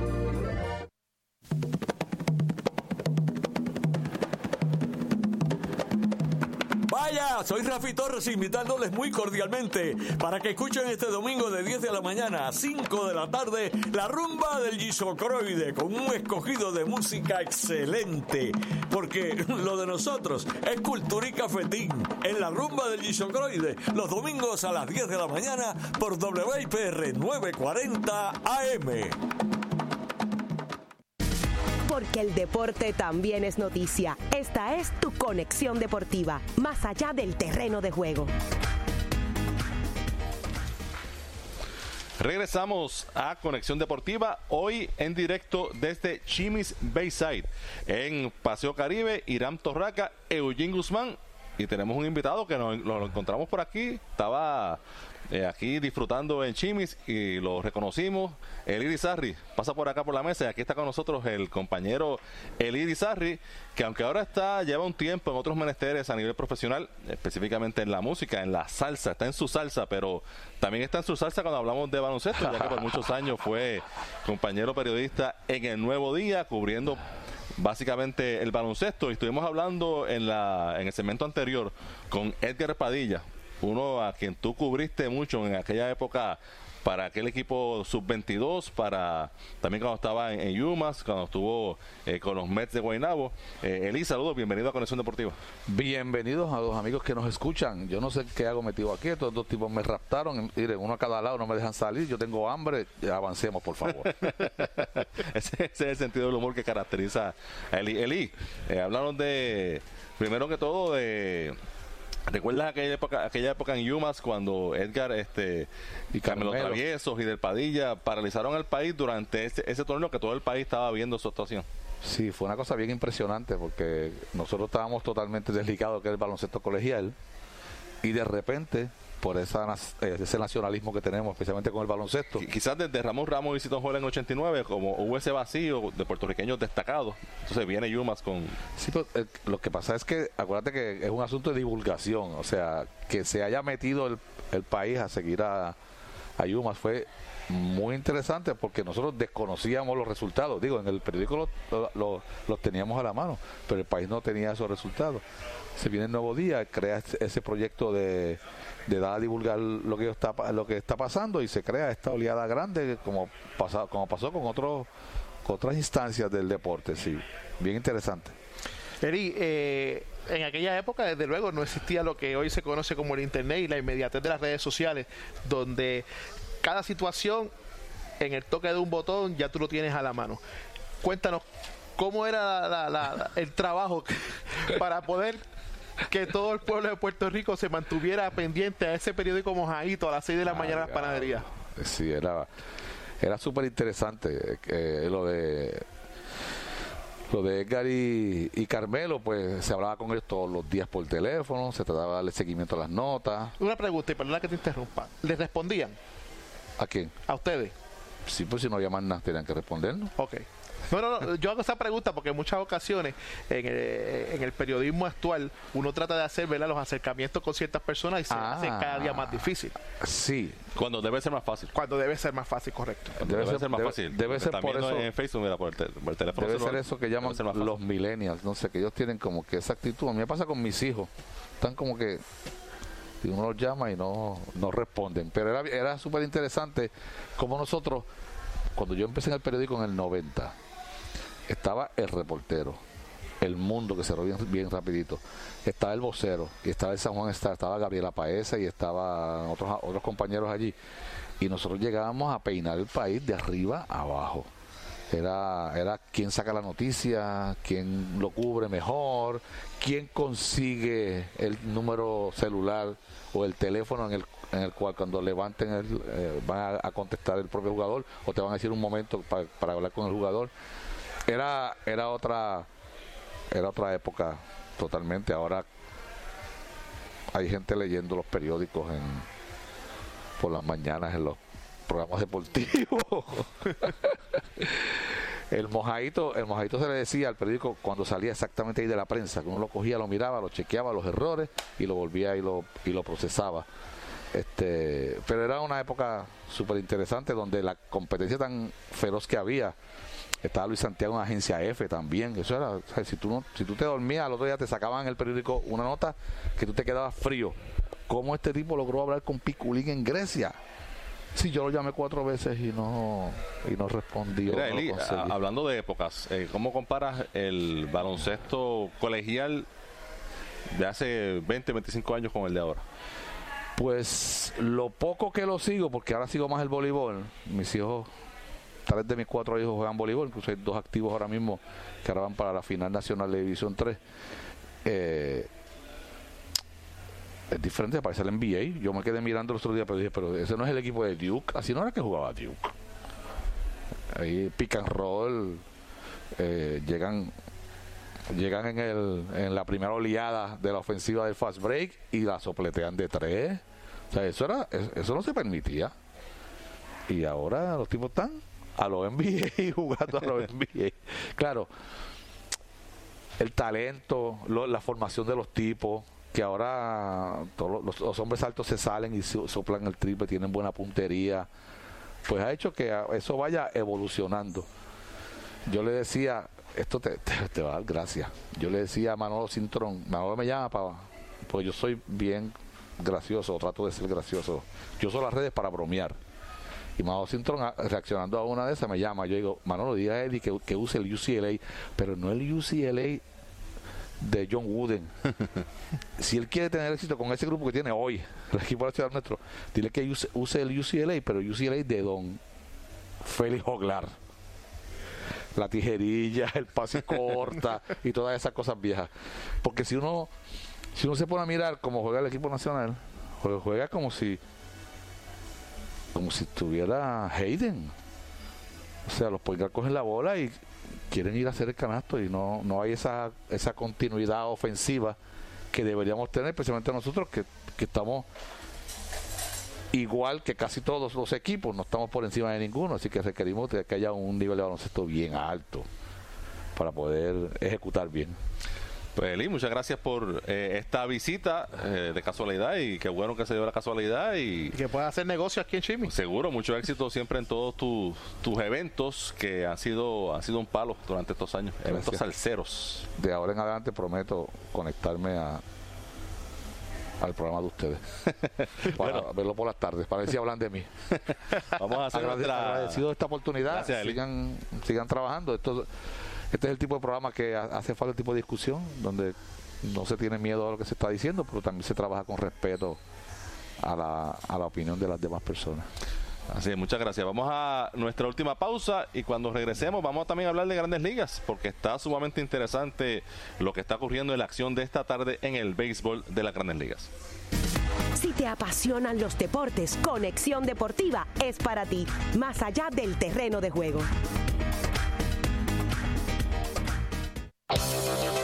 Soy Rafi Torres invitándoles muy cordialmente para que escuchen este domingo de 10 de la mañana a 5 de la tarde la rumba del Gisocroide con un escogido de música excelente. Porque lo de nosotros es cultura y cafetín en la rumba del Gisocroide los domingos a las 10 de la mañana por WIPR 940 AM porque el deporte también es noticia. Esta es tu conexión deportiva, más allá del terreno de juego. Regresamos a Conexión Deportiva, hoy en directo desde Chimis Bayside, en Paseo Caribe, Irán Torraca, Eugene Guzmán, y tenemos un invitado que nos, lo encontramos por aquí, estaba eh, aquí disfrutando en Chimis y lo reconocimos. El Irizarri pasa por acá por la mesa y aquí está con nosotros el compañero El Irizarri, que aunque ahora está, lleva un tiempo en otros menesteres a nivel profesional, específicamente en la música, en la salsa, está en su salsa, pero también está en su salsa cuando hablamos de baloncesto, ya que por muchos *laughs* años fue compañero periodista en El Nuevo Día, cubriendo básicamente el baloncesto y estuvimos hablando en la en el segmento anterior con Edgar Padilla uno a quien tú cubriste mucho en aquella época para aquel equipo sub-22, para también cuando estaba en, Yumas, cuando estuvo eh, con los Mets de Guaynabo. Eh, Eli, saludos, bienvenido a Conexión Deportiva. Bienvenidos a los amigos que nos escuchan. Yo no sé qué hago metido aquí, estos dos tipos me raptaron, miren, uno a cada lado, no me dejan salir, yo tengo hambre, avancemos por favor. *laughs* ese, es el sentido del humor que caracteriza a Eli. Eli, eh, hablaron de, primero que todo, de ¿Recuerdas aquella época, aquella época en Yumas cuando Edgar este, y Carmelo Traviesos y Del Padilla paralizaron el país durante ese, ese torneo que todo el país estaba viendo su actuación? Sí, fue una cosa bien impresionante porque nosotros estábamos totalmente *laughs* desligados que es el baloncesto colegial y de repente por esa, eh, ese nacionalismo que tenemos, especialmente con el baloncesto. Quizás desde Ramón Ramos y Cito Joel en 89, como hubo ese vacío de puertorriqueños destacados, entonces viene Yumas con... Sí, pero eh, lo que pasa es que, acuérdate que es un asunto de divulgación, o sea, que se haya metido el, el país a seguir a, a Yumas fue muy interesante porque nosotros desconocíamos los resultados. Digo, en el periódico los teníamos a la mano, pero el país no tenía esos resultados. Se viene el nuevo día, crea ese proyecto de, de dar a divulgar lo que está lo que está pasando y se crea esta oleada grande como pasó, como pasó con otros otras instancias del deporte, sí, bien interesante. Eri, eh, en aquella época, desde luego, no existía lo que hoy se conoce como el Internet y la inmediatez de las redes sociales, donde cada situación en el toque de un botón ya tú lo tienes a la mano. Cuéntanos cómo era el trabajo *laughs* para poder que todo el pueblo de Puerto Rico se mantuviera pendiente a ese periódico mojadito a las 6 de la mañana en las panaderías. Sí, era, era súper interesante eh, lo de lo de Edgar y, Carmelo, pues se hablaba con ellos todos los días por teléfono, se trataba de darle seguimiento a las notas. Una pregunta, y perdona que te interrumpa. ¿Les respondían? ¿A quién? A ustedes. Sí, pues si no llaman nada, tenían que respondernos. Ok. No, no, no, yo hago esa pregunta porque en muchas ocasiones en el, periodismo actual uno trata de hacer los acercamientos con ciertas personas y se hace cada día más difícil. Sí. Cuando debe ser más fácil. Cuando debe ser más fácil, correcto. Debe, ser, más fácil. Debe ser por eso. En Facebook, mira, por, el, teléfono. Debe ser eso que llaman los millennials. No sé, que ellos tienen como que esa actitud. A mí me pasa con mis hijos. Están como que y uno los llama y no, no responden. Pero era, era súper interesante como nosotros, cuando yo empecé en el periódico en el 90, estaba el reportero, el mundo que cerró bien, bien rapidito, estaba el vocero, y estaba el San Juan Star, estaba Gabriela Paesa y estaban otros, otros compañeros allí. Y nosotros llegábamos a peinar el país de arriba a abajo. Era, era quién saca la noticia, quién lo cubre mejor, quién consigue el número celular o el teléfono en el, en el cual cuando levanten el, eh, van a, contestar el propio jugador o te van a decir un momento para hablar con el jugador era era otra era otra época totalmente. Ahora hay gente leyendo los periódicos en por las mañanas en los programas deportivos. *laughs* El mojadito el mojadito se le decía al periódico cuando salía exactamente ahí de la prensa que uno lo cogía lo miraba lo chequeaba los errores y lo volvía y lo y lo procesaba. Este pero era una época súper interesante donde la competencia tan feroz que había estaba Luis Santiago en Agencia F también. Eso era, si, tú no, si tú te dormías, al otro día te sacaban en el periódico una nota que tú te quedabas frío. ¿Cómo este tipo logró hablar con Piculín en Grecia? Sí, yo lo llamé cuatro veces y no y no respondió. hablando de épocas, eh, ¿cómo comparas el baloncesto colegial de hace 20, 25 años con el de ahora? Pues lo poco que lo sigo, porque ahora sigo más el voleibol, mis hijos tres de mis cuatro hijos juegan voleibol, incluso hay dos activos ahora mismo que ahora van para la final nacional de División 3. Eh, es diferente, parece el NBA. Yo me quedé mirando el otro día, pero dije, pero ese no es el equipo de Duke. Así no era que jugaba Duke. Ahí pick and roll, eh, llegan llegan en, el, en la primera oleada de la ofensiva del fast break y la sopletean de tres. O sea, eso, era, eso no se permitía. Y ahora los tipos están a los NBA *laughs* jugando a los *laughs* NBA. Claro, el talento, la formación de los tipos, que ahora todos los, hombres altos se salen y soplan el triple, tienen buena puntería, pues ha hecho que eso vaya evolucionando. Yo le decía, esto te, te, va a dar gracias. Yo le decía a Manolo Cintrón, Manolo me llama para, porque yo soy bien gracioso, trato de ser gracioso. Yo uso las redes para bromear Y Mao Sintron, a- reaccionando a una de esas, me llama. Yo digo, Manolo, diga a Eddie que, que use el UCLA, pero no el UCLA de John Wooden. *laughs* si él quiere tener éxito con ese grupo que tiene hoy, el equipo de la Ciudad Nuestro, dile que use, use el UCLA, pero el UCLA de Don Félix Oglar. La tijerilla, el pase *laughs* corta y todas esas cosas viejas. Porque si uno, si uno se pone a mirar cómo juega el equipo nacional, juega como si como si tuviera Hayden. O sea, los point guard cogen la bola y quieren ir a hacer el canasto y no, no hay esa, esa continuidad ofensiva que deberíamos tener, especialmente nosotros que, que estamos igual que casi todos los equipos, no estamos por encima de ninguno, así que requerimos que haya un nivel de baloncesto bien alto para poder ejecutar bien. Pues Eli, muchas gracias por eh, esta visita eh, de casualidad y qué bueno que se dio la casualidad y Y que pueda hacer negocio aquí en Chimi. seguro mucho éxito siempre en todos tus, tus eventos que han sido, han sido un palo durante estos años, eventos salseros. De ahora en adelante prometo conectarme a al programa de ustedes. *laughs* Para verlo por las tardes para ver si hablan de mí. *laughs* Vamos a hacer Agrade- nuestra- agradecido de esta oportunidad. Gracias, sigan sigan trabajando. Esto este es el tipo de programa que ha- hace falta el tipo de discusión donde no se tiene miedo a lo que se está diciendo pero también se trabaja con respeto a la, a la opinión de las demás personas Así es, muchas gracias. Vamos a nuestra última pausa y cuando regresemos vamos también a hablar de grandes ligas porque está sumamente interesante lo que está ocurriendo en la acción de esta tarde en el béisbol de las grandes ligas. Si te apasionan los deportes, Conexión Deportiva es para ti, más allá del terreno de juego.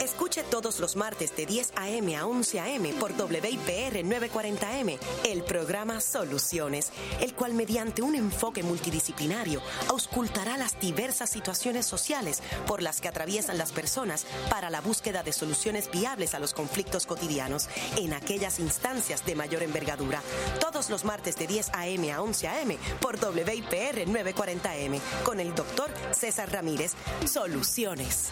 Escuche todos los martes de 10 a.m. a 11 a.m. por WIPR 940M el programa Soluciones, el cual mediante un enfoque multidisciplinario auscultará las diversas situaciones sociales por las que atraviesan las personas para la búsqueda de soluciones viables a los conflictos cotidianos en aquellas instancias de mayor envergadura. Todos los martes de 10 a.m. a 11 a.m. por WIPR 940M con el doctor César Ramírez. Soluciones.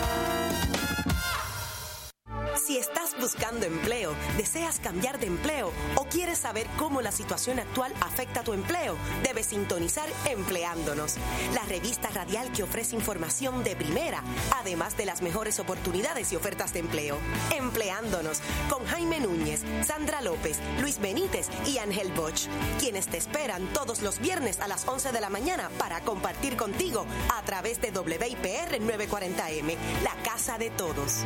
Si estás buscando empleo, deseas cambiar de empleo o quieres saber cómo la situación actual afecta tu empleo, debes sintonizar Empleándonos, la revista radial que ofrece información de primera, además de las mejores oportunidades y ofertas de empleo. Empleándonos con Jaime Núñez, Sandra López, Luis Benítez y Ángel Bosch, quienes te esperan todos los viernes a las 11 de la mañana para compartir contigo a través de WIPR 940M, la casa de todos.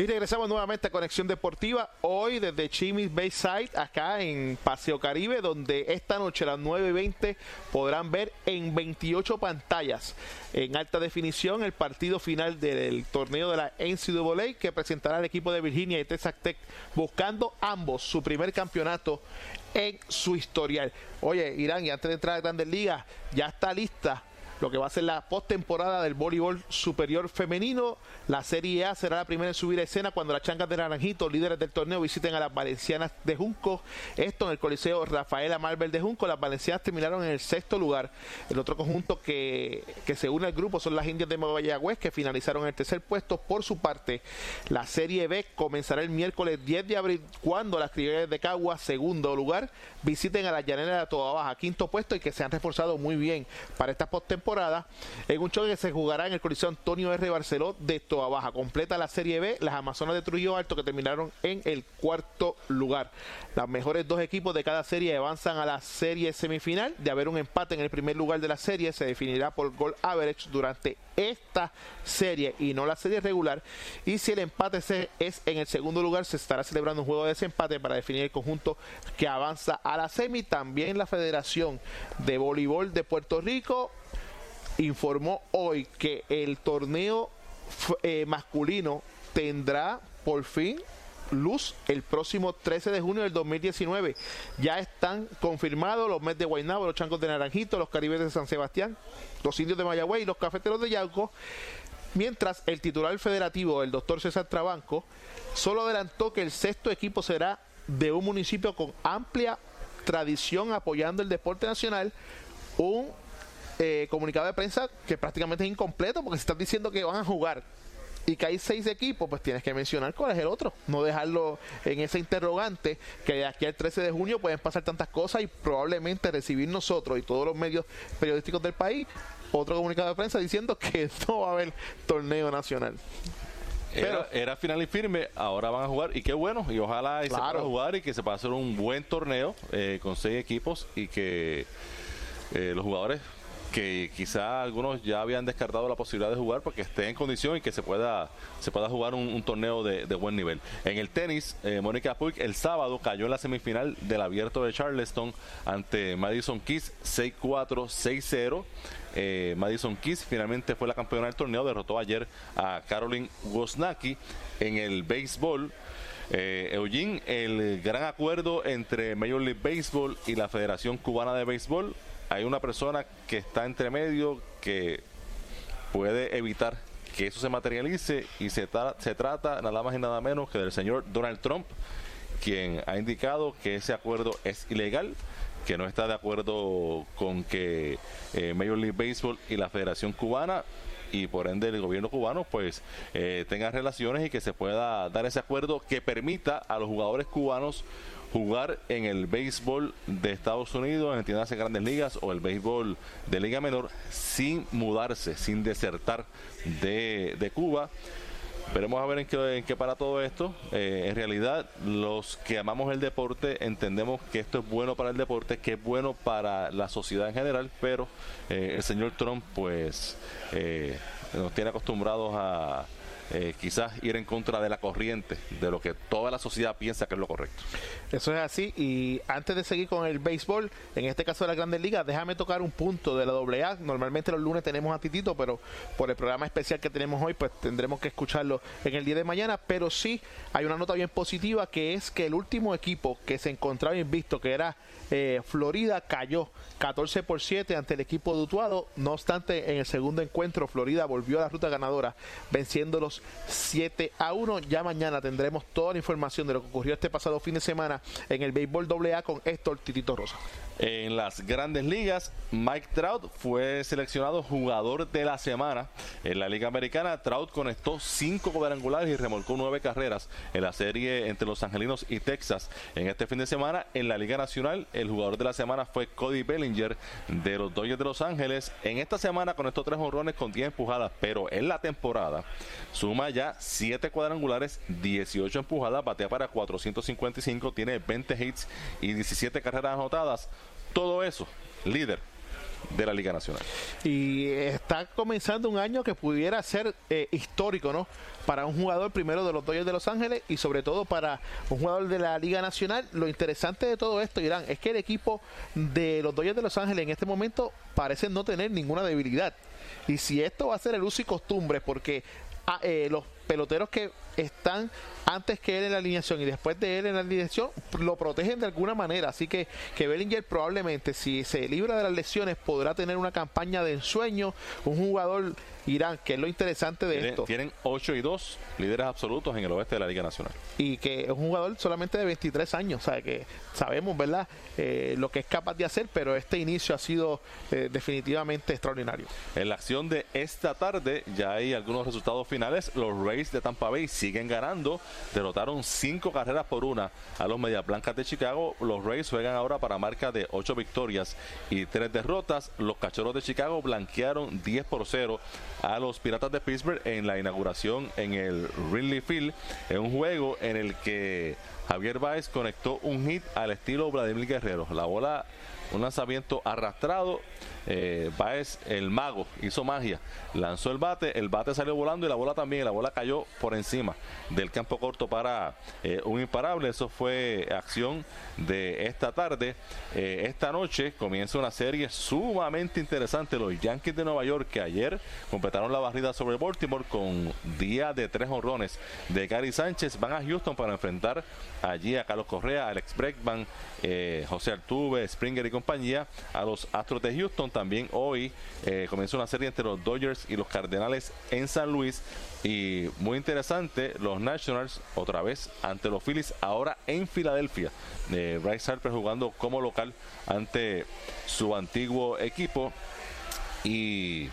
Y regresamos nuevamente a Conexión Deportiva, hoy desde Chimis Bayside, acá en Paseo Caribe, donde esta noche a las 9.20 podrán ver en 28 pantallas en alta definición el partido final del torneo de la NCAA que presentará el equipo de Virginia y Texas Tech buscando ambos su primer campeonato en su historial. Oye, Irán, y antes de entrar a Grandes Ligas, ya está lista lo que va a ser la postemporada del voleibol superior femenino. La Serie A será la primera en subir a escena cuando las chancas de Naranjito, líderes del torneo, visiten a las valencianas de Junco. Esto en el Coliseo Rafaela Marvel de Junco. Las valencianas terminaron en el sexto lugar. El otro conjunto que, que se une al grupo son las indias de Mayagüez, que finalizaron en el tercer puesto. Por su parte, la Serie B comenzará el miércoles 10 de abril cuando las criollas de Cagua, segundo lugar, visiten a las llaneras de Toda Baja, quinto puesto y que se han reforzado muy bien para esta postemporada en un choque que se jugará en el Coliseo Antonio R. Barceló de Toa Baja. Completa la Serie B, las Amazonas de Trujillo Alto que terminaron en el cuarto lugar. Los mejores dos equipos de cada serie avanzan a la serie semifinal. De haber un empate en el primer lugar de la serie, se definirá por gol average durante esta serie y no la serie regular. Y si el empate es en el segundo lugar, se estará celebrando un juego de desempate para definir el conjunto que avanza a la semi. También la Federación de Voleibol de Puerto Rico informó hoy que el torneo eh, masculino tendrá por fin luz el próximo 13 de junio del 2019. Ya están confirmados los Mets de Guaynabo, los Chancos de Naranjito, los Caribes de San Sebastián, los Indios de Mayagüey y los Cafeteros de Yauco. Mientras el titular federativo, el doctor César Trabanco, solo adelantó que el sexto equipo será de un municipio con amplia tradición apoyando el deporte nacional, un eh, comunicado de prensa que prácticamente es incompleto porque se están diciendo que van a jugar y que hay seis equipos, pues tienes que mencionar cuál es el otro. No dejarlo en ese interrogante que de aquí al 13 de junio pueden pasar tantas cosas y probablemente recibir nosotros y todos los medios periodísticos del país otro comunicado de prensa diciendo que *laughs* no va a haber torneo nacional. Era, era, final y firme, ahora van a jugar y qué bueno, y ojalá y se pueda jugar y que se pueda hacer un buen torneo eh, con seis equipos y que eh, los jugadores que quizá algunos ya habían descartado la posibilidad de jugar porque esté en condición y que se pueda se pueda jugar un, torneo de, buen nivel. En el tenis, eh, Mónica Puig el sábado cayó en la semifinal del abierto de Charleston ante Madison Keys 6-4, 6-0. Eh, Madison Keys finalmente fue la campeona del torneo, derrotó ayer a Caroline Wozniacki en el béisbol. Eh, Eugene, el gran acuerdo entre Major League Baseball y la Federación Cubana de Béisbol hay una persona que está entre medio que puede evitar que eso se materialice y se, se trata nada más y nada menos que del señor Donald Trump, quien ha indicado que ese acuerdo es ilegal, que no está de acuerdo con que eh, Major League Baseball y la Federación Cubana y por ende el gobierno cubano pues eh, tengan relaciones y que se pueda dar ese acuerdo que permita a los jugadores cubanos jugar en el béisbol de Estados Unidos, en de grandes ligas o el béisbol de liga menor sin mudarse, sin desertar de, de Cuba. Veremos a ver en qué, en qué para todo esto. Eh, en realidad, los que amamos el deporte entendemos que esto es bueno para el deporte, que es bueno para la sociedad en general, pero eh, el señor Trump pues eh, nos tiene acostumbrados a, eh, quizás ir en contra de la corriente, de lo que toda la sociedad piensa que es lo correcto. Eso es así. Y antes de seguir con el béisbol, en este caso de la Grandes Ligas, déjame tocar un punto de la AA. Normalmente los lunes tenemos a Titito, pero por el programa especial que tenemos hoy, pues tendremos que escucharlo en el día de mañana. Pero sí hay una nota bien positiva que es que el último equipo que se encontraba invisto, que era eh, Florida, cayó 14 por 7 ante el equipo de Utuado. No obstante, en el segundo encuentro, Florida volvió a la ruta ganadora, venciéndolos 7 a 1. Ya mañana tendremos toda la información de lo que ocurrió este pasado fin de semana en el béisbol AA con Héctor Titito Rosa. En las grandes ligas, Mike Trout fue seleccionado jugador de la semana. En la Liga Americana, Trout conectó cinco cuadrangulares y remolcó nueve carreras en la serie entre Los Angelinos y Texas. En este fin de semana, en la Liga Nacional, el jugador de la semana fue Cody Bellinger de los Dodgers de Los Ángeles. En esta semana conectó tres honrones con 10 empujadas, pero en la temporada suma ya siete cuadrangulares, 18 empujadas, batea para 455, tiene 20 hits y 17 carreras anotadas todo eso, líder de la Liga Nacional. Y está comenzando un año que pudiera ser eh, histórico, ¿no? Para un jugador primero de los Dodgers de Los Ángeles y sobre todo para un jugador de la Liga Nacional. Lo interesante de todo esto, Irán, es que el equipo de los Dodgers de Los Ángeles en este momento parece no tener ninguna debilidad. Y si esto va a ser el uso y costumbre, porque eh, los peloteros que están antes que él en la alineación y después de él en la alineación lo protegen de alguna manera. Así que, que Bellinger probablemente, si se libra de las lesiones, podrá tener una campaña de ensueño. Un jugador Irán, que es lo interesante de esto. Tienen 8 y 2 líderes absolutos en el oeste de la Liga Nacional. Y que es un jugador solamente de 23 años, o sea que sabemos, ¿verdad?, eh, lo que es capaz de hacer, pero este inicio ha sido eh, definitivamente extraordinario. En la acción de esta tarde ya hay algunos resultados finales. Los Rays de Tampa Bay siguen ganando, derrotaron 5 carreras por una a los Medias Blancas de Chicago. Los Rays juegan ahora para marca de 8 victorias y 3 derrotas. Los Cachorros de Chicago blanquearon 10 por 0 a los Piratas de Pittsburgh en la inauguración en el Ridley Field, en un juego en el que Javier Baez conectó un hit al estilo Vladimir Guerrero. La bola un lanzamiento arrastrado. Eh, Baez, el mago, hizo magia, lanzó el bate, el bate salió volando y la bola también, la bola cayó por encima del campo corto para eh, un imparable. Eso fue acción de esta tarde. Eh, esta noche comienza una serie sumamente interesante. Los Yankees de Nueva York que ayer completaron la barrida sobre Baltimore con día de tres honrones de Gary Sánchez. Van a Houston para enfrentar allí a Carlos Correa, Alex Breckman, eh, José Altuve, Springer y compañía a los Astros de Houston. También hoy eh, comienza una serie entre los Dodgers y los Cardenales en San Luis. Y muy interesante, los Nationals otra vez ante los Phillies, ahora en Filadelfia. Eh, Bryce Harper jugando como local ante su antiguo equipo. Y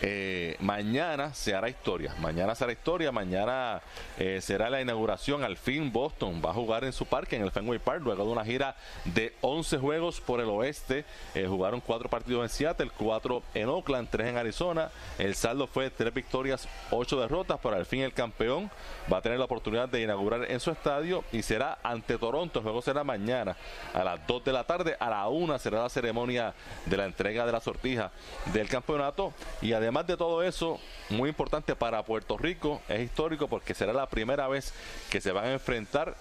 eh, mañana se hará historia. Mañana se historia. Mañana eh, será la inauguración. Al fin Boston va a jugar en su parque, en el Fenway Park, luego de una gira de 11 juegos por el oeste. Eh, jugaron cuatro partidos en Seattle, cuatro en Oakland, tres en Arizona. El saldo fue tres victorias, ocho derrotas. Pero al fin el campeón va a tener la oportunidad de inaugurar en su estadio y será ante Toronto. El juego será mañana a las 2 de la tarde. A la 1 será la ceremonia de la entrega de la sortija del campeonato. Y además Además de todo eso, muy importante para Puerto Rico, es histórico porque será la primera vez que se van a enfrentar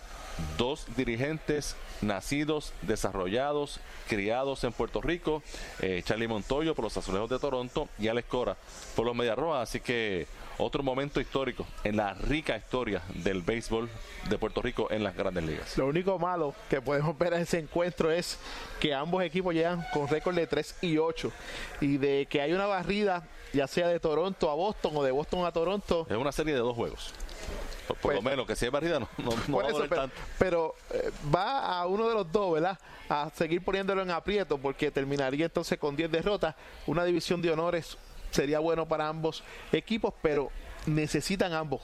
dos dirigentes nacidos, desarrollados, criados en Puerto Rico, eh, Charlie Montoyo por los Azulejos de Toronto y Alex Cora por los Medias Rojas, así que otro momento histórico en la rica historia del béisbol de Puerto Rico en las grandes ligas. Lo único malo que podemos ver en ese encuentro es que ambos equipos llegan con récord de 3 y 8 y de que hay una barrida ya sea de Toronto a Boston o de Boston a Toronto. Es una serie de dos juegos. Por, lo pues, menos que si es barrida no, no, va a pero, pero eh, va a uno de los dos, ¿verdad? A seguir poniéndolo en aprieto porque terminaría entonces con 10 derrotas. Una división de honores sería bueno para ambos equipos, pero necesitan ambos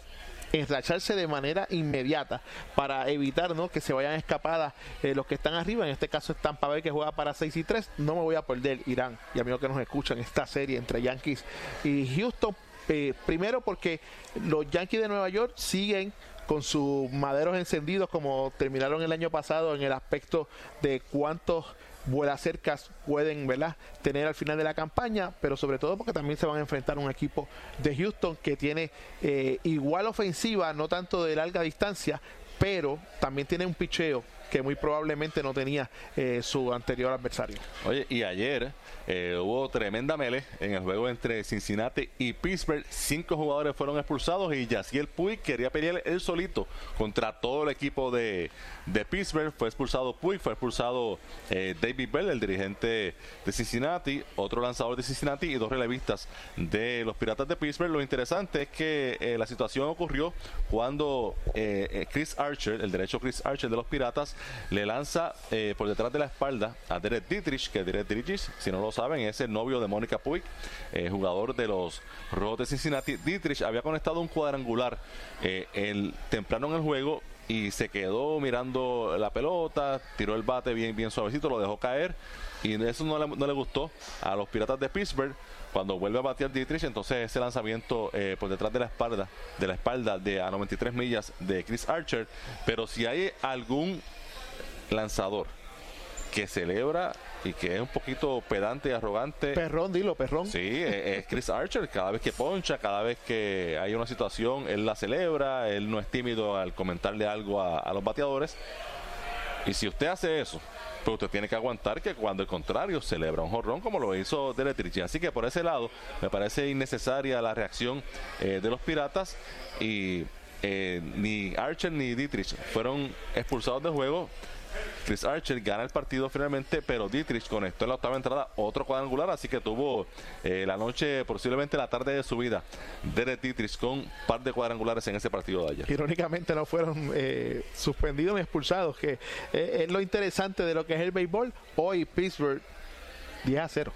enracharse de manera inmediata para evitar ¿no? que se vayan escapadas eh, los que están arriba. En este caso es Tampa Bay que juega para 6 y 3. No me voy a perder Irán y amigos que nos escuchan esta serie entre Yankees y Houston. Eh, primero porque los Yankees de Nueva York siguen con sus maderos encendidos como terminaron el año pasado en el aspecto de cuántos vuelas cercas pueden ¿verdad? tener al final de la campaña, pero sobre todo porque también se van a enfrentar a un equipo de Houston que tiene eh, igual ofensiva, no tanto de larga distancia, pero también tiene un picheo que muy probablemente no tenía eh, su anterior adversario. Oye, y ayer eh, hubo tremenda mele en el juego entre Cincinnati y Pittsburgh. Cinco jugadores fueron expulsados y Yaciel Puig quería pelear él solito contra todo el equipo de, de Pittsburgh. Fue expulsado Puig, fue expulsado eh, David Bell, el dirigente de Cincinnati, otro lanzador de Cincinnati y dos relevistas de los Piratas de Pittsburgh. Lo interesante es que la situación ocurrió cuando Chris Archer, el derecho Chris Archer de los Piratas, le lanza eh, por detrás de la espalda a Derek Dietrich, que Derek Dietrich, si no lo saben, es el novio de Mónica Puig, eh, jugador de los Rojos de Cincinnati. Dietrich había conectado un cuadrangular eh, el, temprano en el juego y se quedó mirando la pelota, tiró el bate bien, suavecito, lo dejó caer y eso no le, gustó a los Piratas de Pittsburgh cuando vuelve a batear Dietrich, entonces ese lanzamiento por detrás de la espalda, de la espalda de a 93 millas de Chris Archer, pero si hay algún lanzador que celebra y que es un poquito pedante y arrogante. Perrón, dilo, perrón. Sí, es Chris Archer. Cada vez que poncha, cada vez que hay una situación, él la celebra. Él no es tímido al comentarle algo a, los bateadores. Y si usted hace eso, pues usted tiene que aguantar que cuando el contrario celebra un jorrón como lo hizo Deletrich. Así que por ese lado me parece innecesaria la reacción eh, de los piratas y eh, ni Archer ni Dietrich fueron expulsados del juego Chris Archer gana el partido finalmente, pero Dietrich conectó en la octava entrada otro cuadrangular, así que tuvo eh, la noche, posiblemente la tarde de su vida, Derek Dietrich con un par de cuadrangulares en ese partido de ayer. Irónicamente no fueron eh, suspendidos ni expulsados, que eh, es lo interesante de lo que es el béisbol. Hoy Pittsburgh 10 a 0.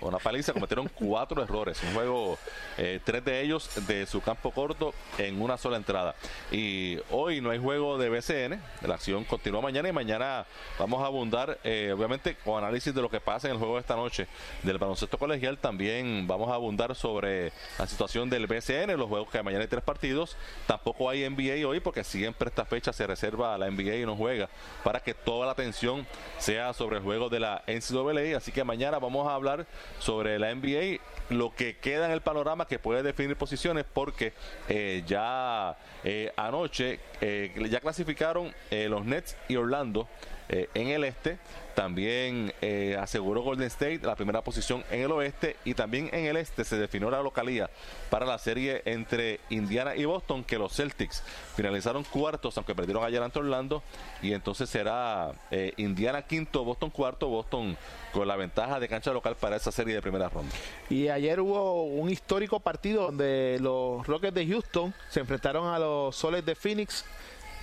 Una paliza, cometieron *laughs* cuatro errores. Un juego, eh, tres de ellos de su campo corto en una sola entrada. Y hoy no hay juego de BCN. La acción continúa mañana y mañana vamos a abundar, eh, obviamente, con análisis de lo que pasa en el juego de esta noche del baloncesto colegial. También vamos a abundar sobre la situación del BCN, los juegos que mañana hay tres partidos. Tampoco hay NBA hoy porque siempre esta fecha se reserva a la NBA y no juega para que toda la atención sea sobre el juego de la NCAA. Así que mañana vamos a hablar sobre la NBA, lo que queda en el panorama que puede definir posiciones porque eh, ya eh, anoche eh, ya clasificaron los Nets y Orlando en el este también eh, aseguró Golden State la primera posición en el oeste y también en el este se definió la localía para la serie entre Indiana y Boston que los Celtics finalizaron cuartos aunque perdieron ayer ante Orlando y entonces será eh, Indiana quinto, Boston cuarto, Boston con la ventaja de cancha local para esa serie de primera ronda. Y ayer hubo un histórico partido donde los Rockets de Houston se enfrentaron a los Soles de Phoenix.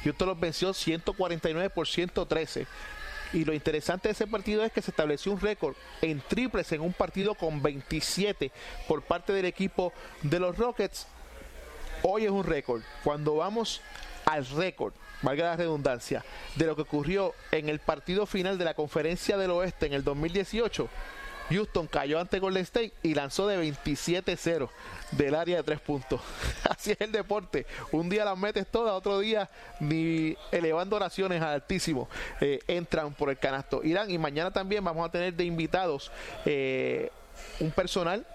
Houston los venció 149 por 113. Y lo interesante de ese partido es que se estableció un récord en triples en un partido con 27 por parte del equipo de los Rockets. Hoy es un récord. Cuando vamos al récord, valga la redundancia, de lo que ocurrió en el partido final de la Conferencia del Oeste en el 2018, Houston cayó ante Golden State y lanzó de 27-0 del área de tres puntos. *laughs* Así es el deporte. Un día las metes todas, otro día ni elevando oraciones al altísimo eh, entran por el canasto. Irán, y mañana también vamos a tener de invitados eh, un personal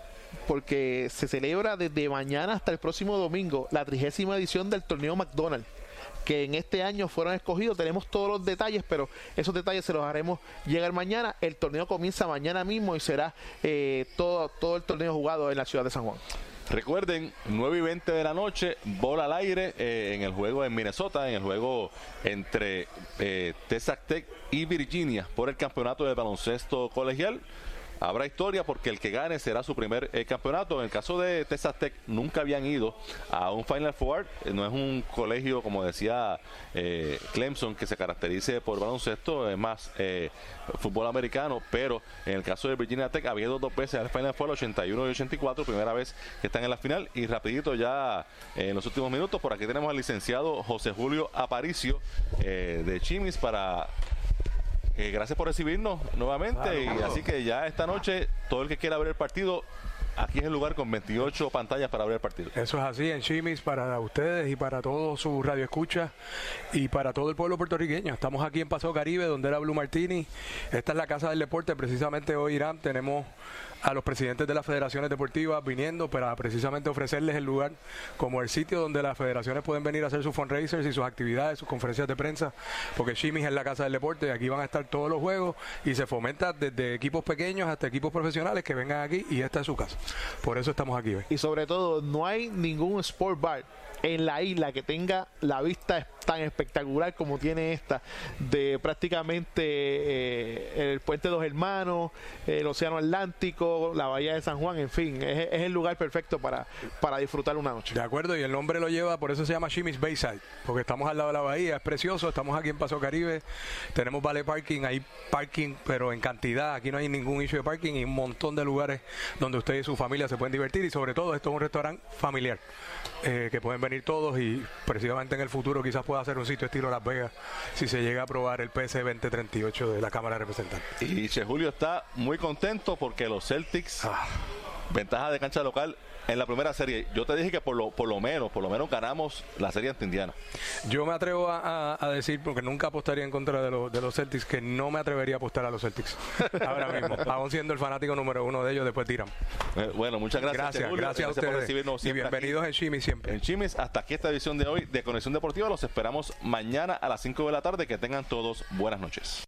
porque se celebra desde mañana hasta el próximo domingo la trigésima edición del torneo McDonald's que en este año fueron escogidos. Tenemos todos los detalles, pero esos detalles se los haremos llegar mañana. El torneo comienza mañana mismo y será eh, todo, todo el torneo jugado en la ciudad de San Juan. Recuerden, 9 y 20 de la noche, bola al aire eh, en el juego en Minnesota, en el juego entre eh, Texas Tech y Virginia por el campeonato de baloncesto colegial habrá historia porque el que gane será su primer eh, campeonato. En el caso de Texas Tech, nunca habían ido a un Final Four. Eh, no es un colegio, como decía eh, Clemson, que se caracterice por baloncesto, es más fútbol americano. Pero en el caso de Virginia Tech, había dos veces al Final Four, 81 y 84, primera vez que están en la final. Y rapidito ya en los últimos minutos, por aquí tenemos al licenciado José Julio Aparicio de Chimis para gracias por recibirnos nuevamente. y así que ya esta noche, todo el que quiera ver el partido, aquí es el lugar con 28 pantallas para ver el partido. Eso es así en Chimis para ustedes y para todos su radio escucha y para todo el pueblo puertorriqueño. Estamos aquí en Paso Caribe, donde era Blue Martini. Esta es la casa del deporte. Precisamente hoy, Irán, tenemos a los presidentes de las federaciones deportivas viniendo para precisamente ofrecerles el lugar como el sitio donde las federaciones pueden venir a hacer sus fundraisers y sus actividades, sus conferencias de prensa, porque Chimis es la casa del deporte aquí van a estar todos los juegos y se fomenta desde equipos pequeños hasta equipos profesionales que vengan aquí y esta es su casa. Por eso estamos aquí. Y sobre todo, no hay ningún sport bar en la isla que tenga la vista tan espectacular como tiene esta, de prácticamente eh, el puente de los hermanos, el océano Atlántico, la bahía de San Juan, en fin, es, el lugar perfecto para, para disfrutar una noche. De acuerdo, y el nombre lo lleva, por eso se llama Chimis Bayside, porque estamos al lado de la bahía, es precioso, estamos aquí en Paso Caribe, tenemos vale parking, hay parking, pero en cantidad, aquí no hay ningún issue de parking y un montón de lugares donde usted y su familia se pueden divertir y sobre todo esto es un restaurante familiar, eh, que pueden venir todos y precisamente en el futuro quizás pueda hacer un sitio estilo Las Vegas si se llega a aprobar el PS 2038 de la Cámara de Representantes. Y Che Julio está muy contento porque los Celtics, ah. ventaja de cancha local, en la primera serie. Yo te dije que por lo, por lo menos, por lo menos ganamos la serie ante Indiana. Yo me atrevo a, decir, porque nunca apostaría en contra de, de, los Celtics, que no me atrevería a apostar a los Celtics *laughs* ahora mismo. Aún siendo el fanático número uno de ellos, después tiran. Eh, bueno, muchas gracias. Gracias, gracias, a ustedes. Por recibirnos y bienvenidos en Chimis siempre. En Chimis, hasta aquí esta edición de hoy de Conexión Deportiva. Los esperamos mañana a las 5 de la tarde. Que tengan todos buenas noches.